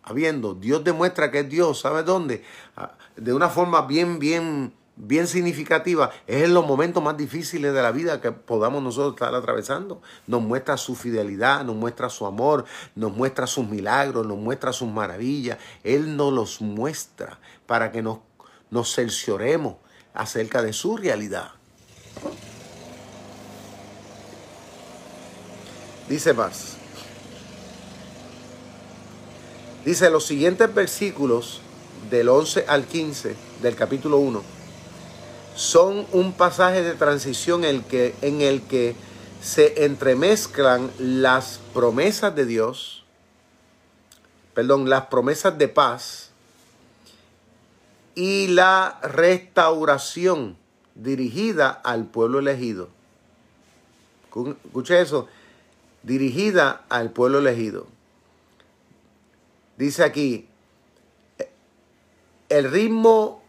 Habiendo, Dios demuestra que es Dios. ¿Sabe dónde? Ah, de una forma bien, bien, bien significativa. Es en los momentos más difíciles de la vida que podamos nosotros estar atravesando. Nos muestra su fidelidad, nos muestra su amor, nos muestra sus milagros, nos muestra sus maravillas. Él nos los muestra para que nos, nos cercioremos acerca de su realidad. Dice más. Dice los siguientes versículos del 11 al 15 del capítulo 1 son un pasaje de transición en el que, en el que se entremezclan las promesas de Dios, perdón, las promesas de paz y la restauración dirigida al pueblo elegido. Escuche eso, dirigida al pueblo elegido. Dice aquí, el ritmo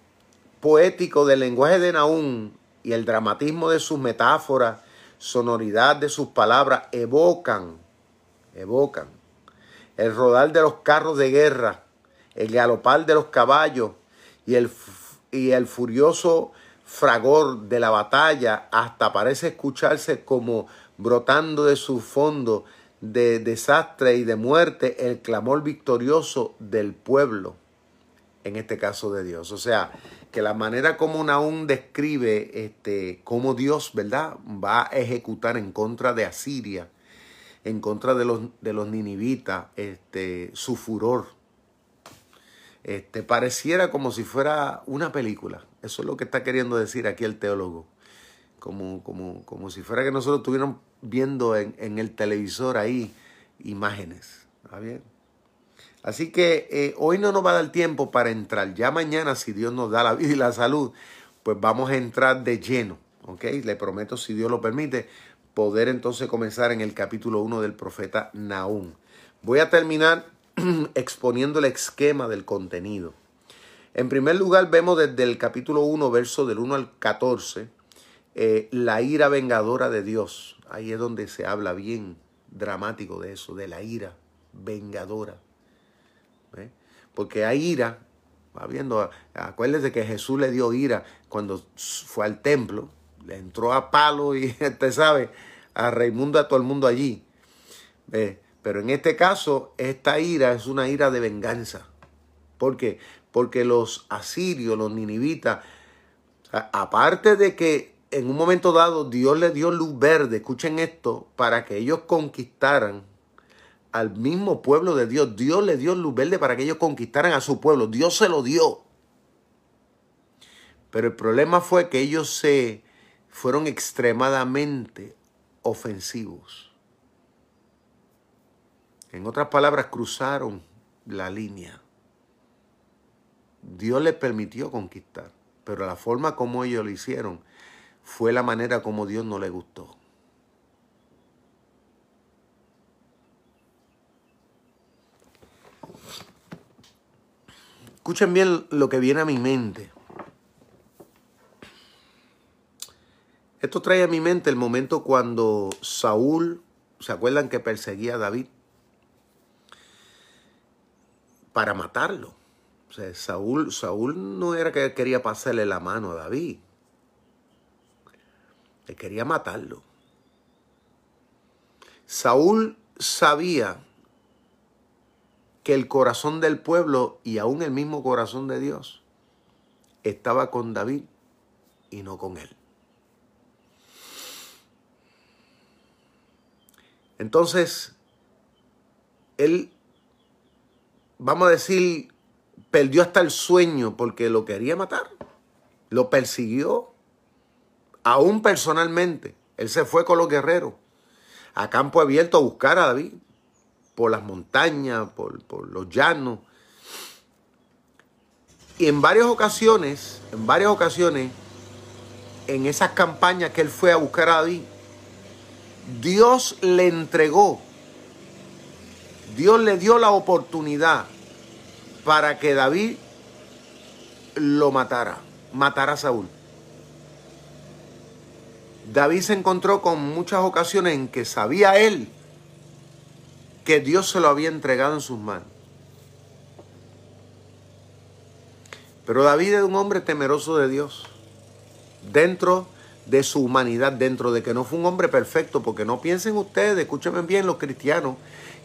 poético del lenguaje de Naúm y el dramatismo de sus metáforas, sonoridad de sus palabras evocan, evocan el rodar de los carros de guerra, el galopar de los caballos y el, y el furioso fragor de la batalla hasta parece escucharse como brotando de su fondo de desastre y de muerte el clamor victorioso del pueblo, en este caso de Dios. O sea, que la manera como Naúm describe este, cómo Dios, ¿verdad?, va a ejecutar en contra de Asiria, en contra de los, de los ninivitas, este, su furor. Este, pareciera como si fuera una película. Eso es lo que está queriendo decir aquí el teólogo como, como, como si fuera que nosotros estuviéramos viendo en, el televisor ahí imágenes. bien? Así que eh, hoy no nos va a dar tiempo para entrar. Ya mañana, si Dios nos da la vida y la salud, pues vamos a entrar de lleno. ¿ok? Le prometo, si Dios lo permite, poder entonces comenzar en el capítulo 1 del profeta Nahum. Voy a terminar (clears throat) exponiendo el esquema del contenido. En primer lugar, vemos desde el capítulo 1, verso del 1 al 14, eh, la ira vengadora de Dios. Ahí es donde se habla bien dramático de eso, de la ira vengadora. Porque hay ira, va acuérdense que Jesús le dio ira cuando fue al templo, le entró a palo y (laughs) usted sabe, a Raimundo, a todo el mundo allí. Pero en este caso, esta ira es una ira de venganza. ¿Por qué? Porque los asirios, los ninivitas, aparte de que en un momento dado Dios le dio luz verde, escuchen esto, para que ellos conquistaran al mismo pueblo de Dios. Dios le dio luz verde para que ellos conquistaran a su pueblo. Dios se lo dio. Pero el problema fue que ellos se fueron extremadamente ofensivos. En otras palabras, cruzaron la línea. Dios les permitió conquistar, pero la forma como ellos lo hicieron fue la manera como Dios no le gustó. Escuchen bien lo que viene a mi mente. Esto trae a mi mente el momento cuando Saúl, ¿se acuerdan que perseguía a David? Para matarlo. O sea, Saúl, Saúl no era que quería pasarle la mano a David. Le quería matarlo. Saúl sabía que el corazón del pueblo y aún el mismo corazón de Dios estaba con David y no con él. Entonces, él, vamos a decir, perdió hasta el sueño porque lo quería matar. Lo persiguió, aún personalmente, él se fue con los guerreros a campo abierto a buscar a David, por las montañas, por, los llanos. Y en varias ocasiones, en varias ocasiones, en esas campañas que él fue a buscar a David, Dios le entregó, Dios le dio la oportunidad para que David lo matara, matara a Saúl. David se encontró con muchas ocasiones en que sabía él que Dios se lo había entregado en sus manos. Pero David es un hombre temeroso de Dios, dentro de su humanidad, dentro de que no fue un hombre perfecto, porque no piensen ustedes, escúchenme bien los cristianos,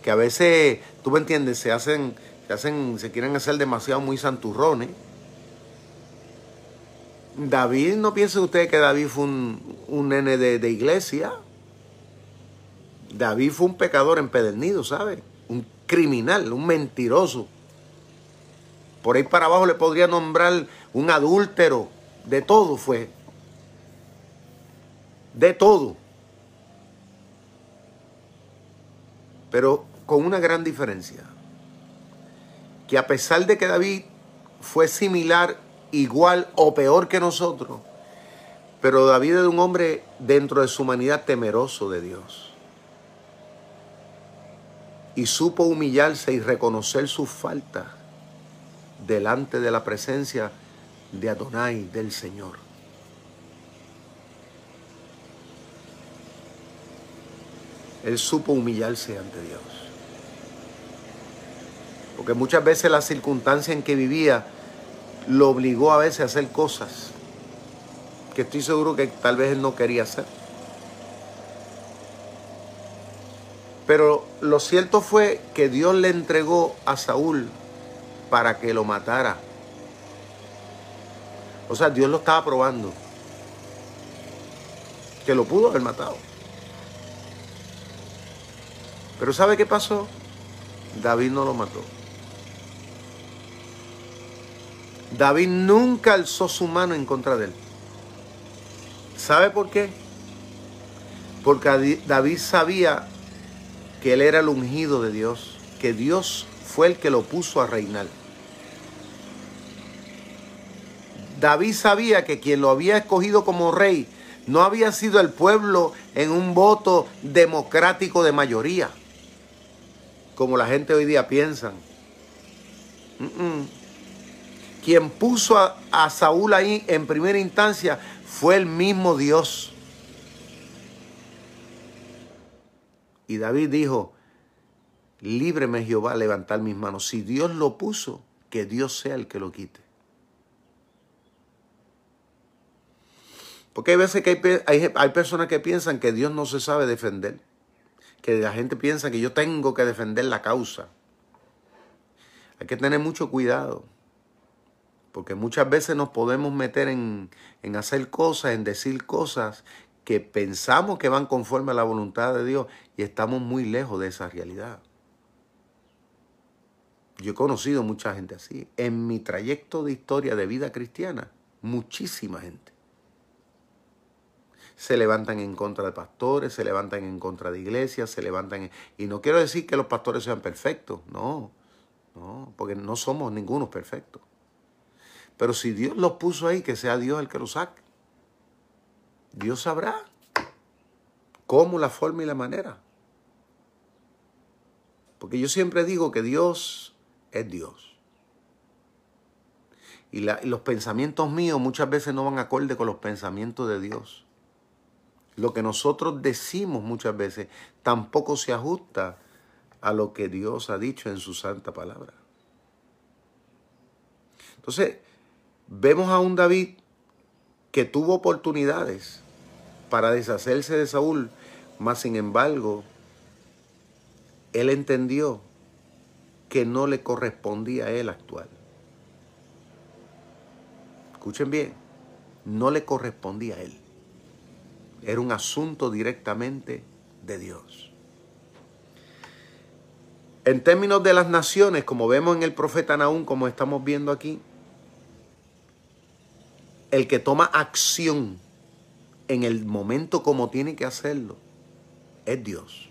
que a veces, tú me entiendes, se hacen, se hacen, se quieren hacer demasiado muy santurrones. David, no piensen ustedes que David fue un, nene de, iglesia. David fue un pecador empedernido, ¿sabe? Un criminal, un mentiroso. Por ahí para abajo le podría nombrar un adúltero. De todo fue. De todo. Pero con una gran diferencia. Que a pesar de que David fue similar, igual o peor que nosotros, pero David era un hombre dentro de su humanidad temeroso de Dios. Y supo humillarse y reconocer sus faltas delante de la presencia de Adonai, del Señor. Él supo humillarse ante Dios. Porque muchas veces la circunstancia en que vivía lo obligó a veces a hacer cosas que estoy seguro que tal vez él no quería hacer. Pero lo cierto fue que Dios le entregó a Saúl para que lo matara. O sea, Dios lo estaba probando. Que lo pudo haber matado. Pero ¿sabe qué pasó? David no lo mató. David nunca alzó su mano en contra de él. ¿Sabe por qué? Porque David sabía que él era el ungido de Dios, que Dios fue el que lo puso a reinar. David sabía que quien lo había escogido como rey no había sido el pueblo en un voto democrático de mayoría, como la gente hoy día piensa. Quien puso a, Saúl ahí en primera instancia fue el mismo Dios. Y David dijo, líbreme Jehová levantar mis manos. Si Dios lo puso, que Dios sea el que lo quite. Porque hay veces que hay, personas que piensan que Dios no se sabe defender. Que la gente piensa que yo tengo que defender la causa. Hay que tener mucho cuidado. Porque muchas veces nos podemos meter en, en hacer cosas, en decir cosas que pensamos que van conforme a la voluntad de Dios y estamos muy lejos de esa realidad. Yo he conocido mucha gente así. En mi trayecto de historia de vida cristiana, muchísima gente se levantan en contra de pastores, se levantan en contra de iglesias, se levantan Y no quiero decir que los pastores sean perfectos, no, no, porque no somos ningunos perfectos. Pero si Dios los puso ahí, que sea Dios el que los saque. Dios sabrá cómo, la forma y la manera. Porque yo siempre digo que Dios es Dios. Y, y los pensamientos míos muchas veces no van acorde con los pensamientos de Dios lo que nosotros decimos muchas veces tampoco se ajusta a lo que Dios ha dicho en su santa palabra. Entonces, vemos a un David que tuvo oportunidades para deshacerse de Saúl, mas sin embargo, él entendió que no le correspondía a él actuar. Escuchen bien, no le correspondía a él. Era un asunto directamente de Dios. En términos de las naciones, como vemos en el profeta Naúm, como estamos viendo aquí, el que toma acción en el momento como tiene que hacerlo es Dios.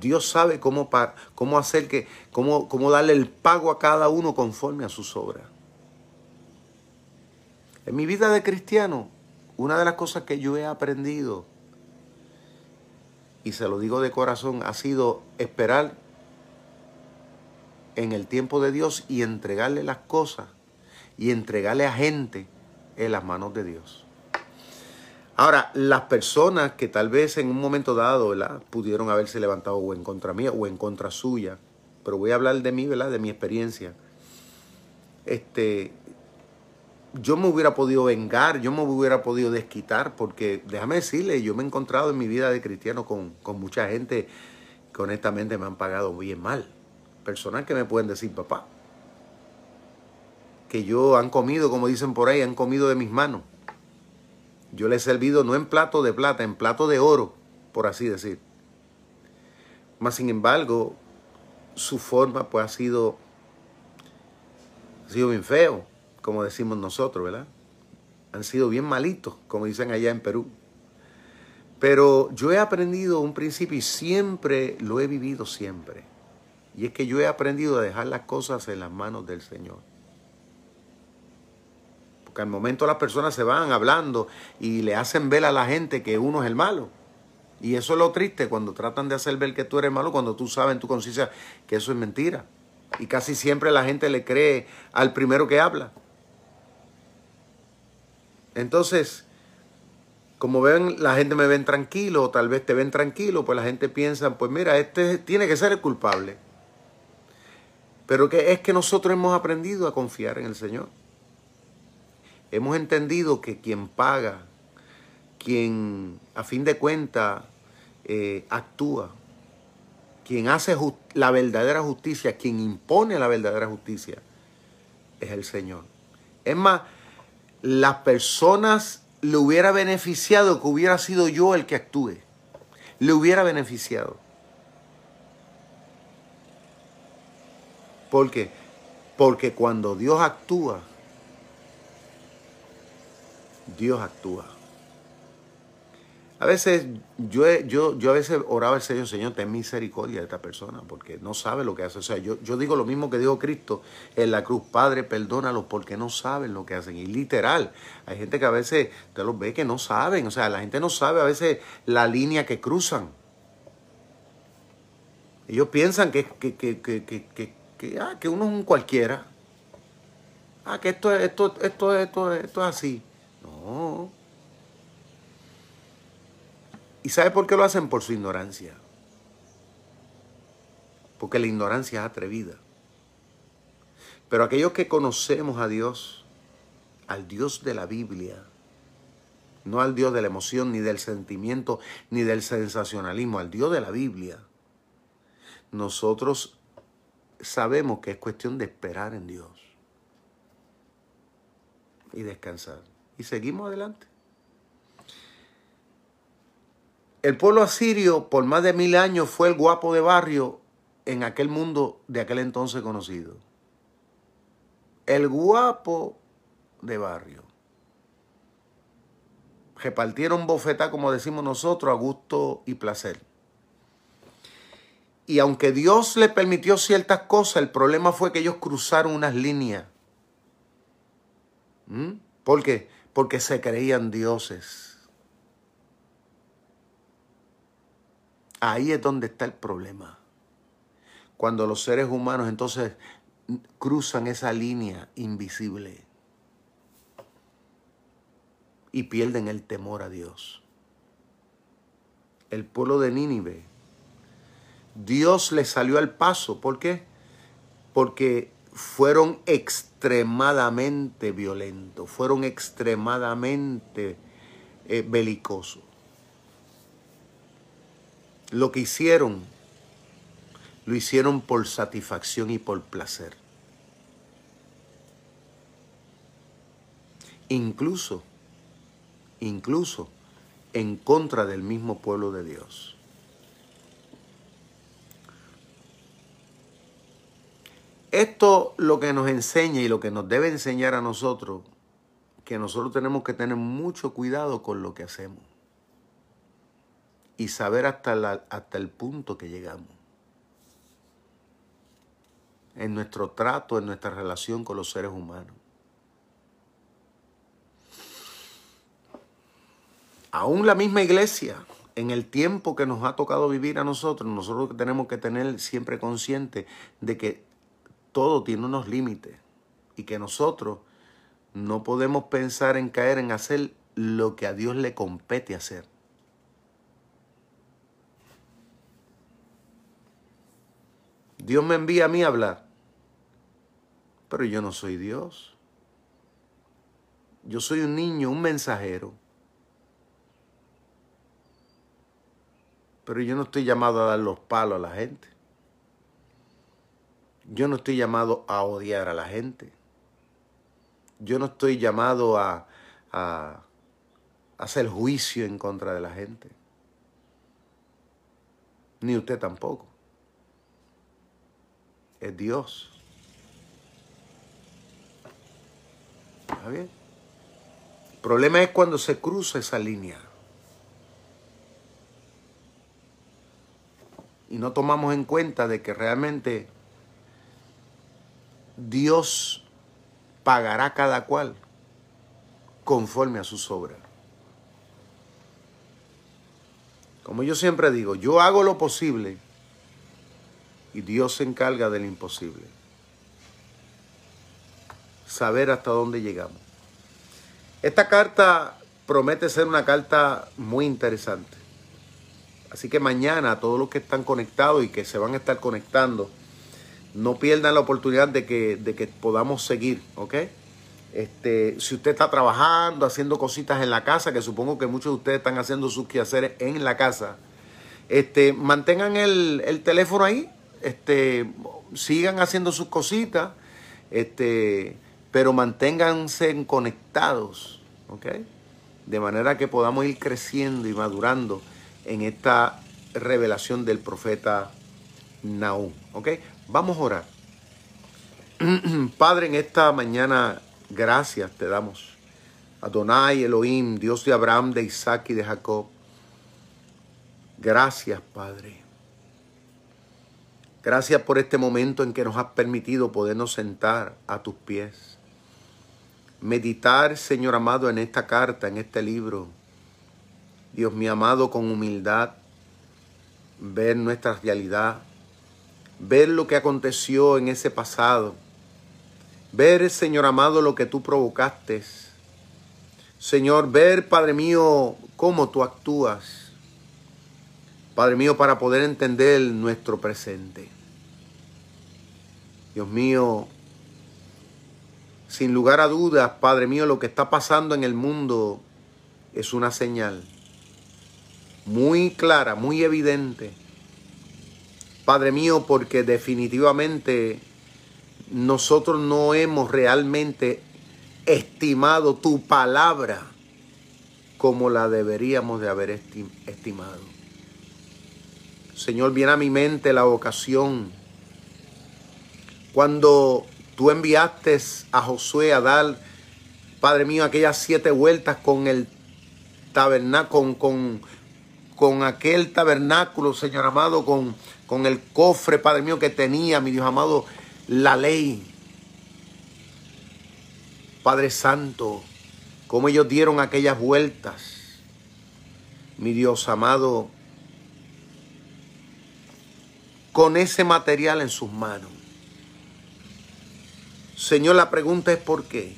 Dios sabe cómo, cómo hacer que, cómo, cómo darle el pago a cada uno conforme a sus obras. En mi vida de cristiano, una de las cosas que yo he aprendido, y se lo digo de corazón, ha sido esperar en el tiempo de Dios y entregarle las cosas y entregarle a gente en las manos de Dios. Ahora, las personas que tal vez en un momento dado. Pudieron haberse levantado o en contra mía o en contra suya, pero voy a hablar de mí, ¿verdad? De mi experiencia. Este, yo me hubiera podido vengar, yo me hubiera podido desquitar, porque déjame decirle, yo me he encontrado en mi vida de cristiano con, con mucha gente que honestamente me han pagado bien mal. Personas que me pueden decir, papá, que yo han comido, como dicen por ahí, han comido de mis manos. Yo les he servido no en plato de plata, en plato de oro, por así decir. Mas sin embargo, su forma pues ha sido, ha sido bien feo como decimos nosotros, ¿verdad? Han sido bien malitos, como dicen allá en Perú. Pero yo he aprendido un principio y siempre lo he vivido siempre. Y es que yo he aprendido a dejar las cosas en las manos del Señor. Porque al momento las personas se van hablando y le hacen ver a la gente que uno es el malo. Y eso es lo triste cuando tratan de hacer ver que tú eres malo, cuando tú sabes en tu conciencia que eso es mentira. Y casi siempre la gente le cree al primero que habla. Entonces, como ven, la gente me ven tranquilo, o tal vez te ven tranquilo, pues la gente piensa, pues mira, este tiene que ser el culpable. Pero que es que nosotros hemos aprendido a confiar en el Señor. Hemos entendido que quien paga, quien a fin de cuentas eh, actúa, quien hace la verdadera justicia, quien impone la verdadera justicia, es el Señor. Es más, las personas le hubiera beneficiado que hubiera sido yo el que actúe. Le hubiera beneficiado. ¿Por qué? Porque cuando Dios actúa, Dios actúa. A veces yo, yo, yo a veces oraba al Señor, Señor, ten misericordia de esta persona, porque no sabe lo que hace. O sea, yo, yo digo lo mismo que dijo Cristo en la cruz, Padre, perdónalos porque no saben lo que hacen. Y literal, hay gente que a veces te los ve que no saben, o sea, la gente no sabe a veces la línea que cruzan. Ellos piensan que, que, que, que, que, ah, que uno es un cualquiera. Ah, que esto, esto, esto, esto, esto es así. No. ¿Y sabe por qué lo hacen? Por su ignorancia. Porque la ignorancia es atrevida. Pero aquellos que conocemos a Dios, al Dios de la Biblia, no al Dios de la emoción, ni del sentimiento, ni del sensacionalismo, al Dios de la Biblia, nosotros sabemos que es cuestión de esperar en Dios y descansar. Y seguimos adelante. El pueblo asirio por más de mil años fue el guapo de barrio en aquel mundo de aquel entonces conocido. El guapo de barrio. Repartieron bofetá, como decimos nosotros, a gusto y placer. Y aunque Dios le permitió ciertas cosas, el problema fue que ellos cruzaron unas líneas. ¿Mm? ¿Por qué? Porque se creían dioses. Ahí es donde está el problema. Cuando los seres humanos entonces cruzan esa línea invisible y pierden el temor a Dios. El pueblo de Nínive, Dios le salió al paso. ¿Por qué? Porque fueron extremadamente violentos, fueron extremadamente eh, belicosos lo que hicieron, lo hicieron por satisfacción y por placer. Incluso, incluso en contra del mismo pueblo de Dios. Esto lo que nos enseña y lo que nos debe enseñar a nosotros, que nosotros tenemos que tener mucho cuidado con lo que hacemos y saber hasta, hasta el punto que llegamos. En nuestro trato, en nuestra relación con los seres humanos. Aún la misma iglesia, en el tiempo que nos ha tocado vivir a nosotros, nosotros tenemos que tener siempre consciente de que todo tiene unos límites y que nosotros no podemos pensar en caer en hacer lo que a Dios le compete hacer. Dios me envía a mí a hablar, pero yo no soy Dios. Yo soy un niño, un mensajero. Pero yo no estoy llamado a dar los palos a la gente. Yo no estoy llamado a odiar a la gente. Yo no estoy llamado a, a, hacer juicio en contra de la gente. Ni usted tampoco. Es Dios. ¿Está bien? El problema es cuando se cruza esa línea. Y no tomamos en cuenta de que realmente Dios pagará cada cual conforme a sus obras. Como yo siempre digo, yo hago lo posible y Dios se encarga del imposible. Saber hasta dónde llegamos. Esta carta promete ser una carta muy interesante. Así que mañana todos los que están conectados y que se van a estar conectando, no pierdan la oportunidad de que, de que podamos seguir, ¿ok? Este, si usted está trabajando, haciendo cositas en la casa, que supongo que muchos de ustedes están haciendo sus quehaceres en la casa, este, mantengan el, el teléfono ahí, este, sigan haciendo sus cositas, este, pero manténganse conectados, ¿ok? De manera que podamos ir creciendo y madurando en esta revelación del profeta Nahum, ¿ok? Vamos a orar. (clears throat) Padre, en esta mañana, gracias te damos. Adonai Elohim, Dios de Abraham, de Isaac y de Jacob. Gracias, Padre. Gracias por este momento en que nos has permitido podernos sentar a tus pies. Meditar, Señor amado, en esta carta, en este libro. Dios mi amado, con humildad, ver nuestra realidad, ver lo que aconteció en ese pasado, ver, Señor amado, lo que tú provocaste. Señor, ver, Padre mío, cómo tú actúas. Padre mío, para poder entender nuestro presente. Dios mío, sin lugar a dudas, Padre mío, lo que está pasando en el mundo es una señal muy clara, muy evidente Padre mío, porque definitivamente nosotros no hemos realmente estimado tu palabra como la deberíamos de haber estimado. Señor, viene a mi mente la ocasión cuando tú enviaste a Josué a dar, Padre mío, aquellas siete vueltas con el tabernáculo, con, con aquel tabernáculo, Señor amado, con con el cofre, Padre mío, que tenía, mi Dios amado, la ley. Padre Santo, como ellos dieron aquellas vueltas. Mi Dios amado, con ese material en sus manos. Señor, la pregunta es ¿por qué?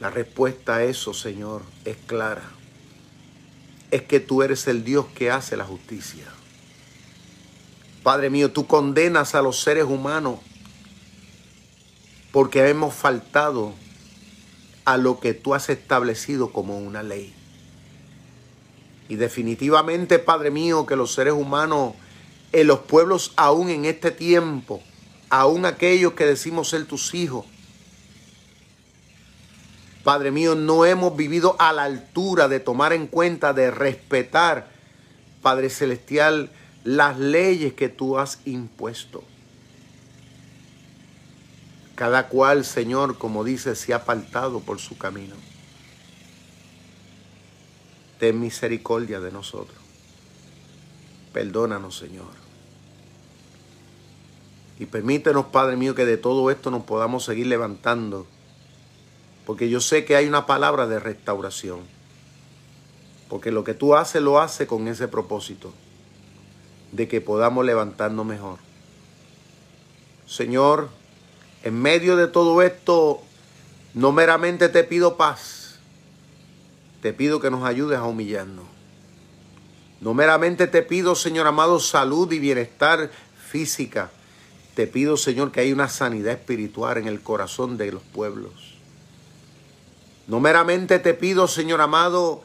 La respuesta a eso, Señor, es clara es que tú eres el Dios que hace la justicia. Padre mío, tú condenas a los seres humanos porque hemos faltado a lo que tú has establecido como una ley. Y definitivamente, Padre mío, que los seres humanos en los pueblos, aún en este tiempo, aún aquellos que decimos ser tus hijos, Padre mío, no hemos vivido a la altura de tomar en cuenta, de respetar, Padre Celestial, las leyes que tú has impuesto. Cada cual, Señor, como dice, se ha apartado por su camino. Ten misericordia de nosotros. Perdónanos, Señor. Y permítenos, Padre mío, que de todo esto nos podamos seguir levantando porque yo sé que hay una palabra de restauración. Porque lo que tú haces lo haces con ese propósito. De que podamos levantarnos mejor. Señor, en medio de todo esto, no meramente te pido paz, te pido que nos ayudes a humillarnos. No meramente te pido, Señor amado, salud y bienestar física. Te pido, Señor, que haya una sanidad espiritual en el corazón de los pueblos. No meramente te pido, Señor amado,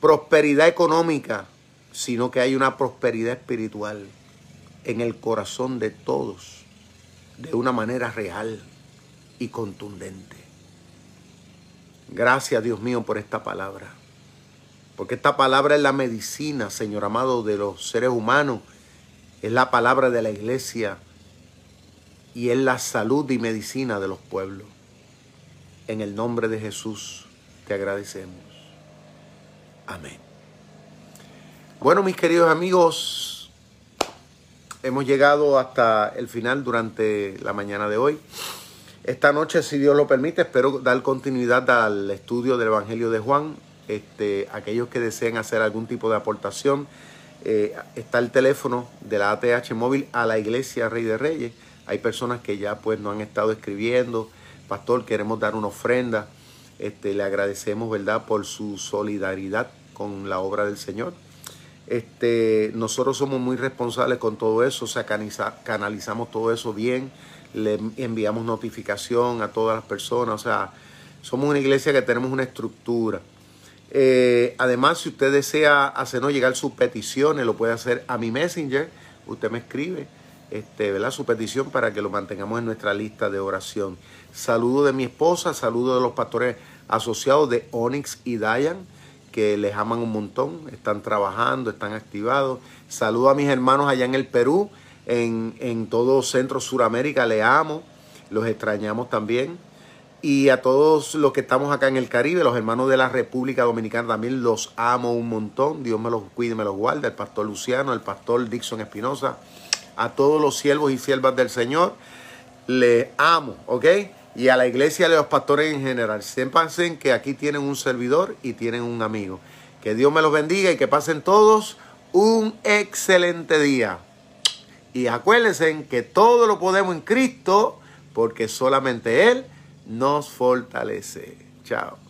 prosperidad económica, sino que hay una prosperidad espiritual en el corazón de todos de una manera real y contundente. Gracias, Dios mío, por esta palabra. Porque esta palabra es la medicina, Señor amado, de los seres humanos. Es la palabra de la iglesia y es la salud y medicina de los pueblos. En el nombre de Jesús te agradecemos. Amén. Bueno, mis queridos amigos, hemos llegado hasta el final durante la mañana de hoy. Esta noche, si Dios lo permite, espero dar continuidad al estudio del Evangelio de Juan. Este, aquellos que deseen hacer algún tipo de aportación, eh, está el teléfono de la ATH móvil a la Iglesia Rey de Reyes. Hay personas que ya pues nos han estado escribiendo, pastor, queremos dar una ofrenda. Este, le agradecemos, ¿verdad?, por su solidaridad con la obra del Señor. Este, nosotros somos muy responsables con todo eso, o sea, canalizamos todo eso bien, le enviamos notificación a todas las personas, o sea, somos una iglesia que tenemos una estructura. Eh, además, si usted desea hacernos llegar sus peticiones, lo puede hacer a mi messenger. Usted me escribe este, ¿verdad? su petición para que lo mantengamos en nuestra lista de oración. Saludo de mi esposa, saludo de los pastores asociados de Onyx y Dayan, que les aman un montón, están trabajando, están activados. Saludo a mis hermanos allá en el Perú, en, en todo Centro Suramérica, le amo, los extrañamos también y a todos los que estamos acá en el Caribe, los hermanos de la República Dominicana, también los amo un montón. Dios me los cuide me los guarde. El pastor Luciano, el pastor Dixon Espinosa, a todos los siervos y siervas del Señor, les amo, ¿ok? Y a la iglesia a los pastores en general. Sépanse que aquí tienen un servidor y tienen un amigo. Que Dios me los bendiga y que pasen todos un excelente día. Y acuérdense que todo lo podemos en Cristo, porque solamente Él nos fortalece. Chao.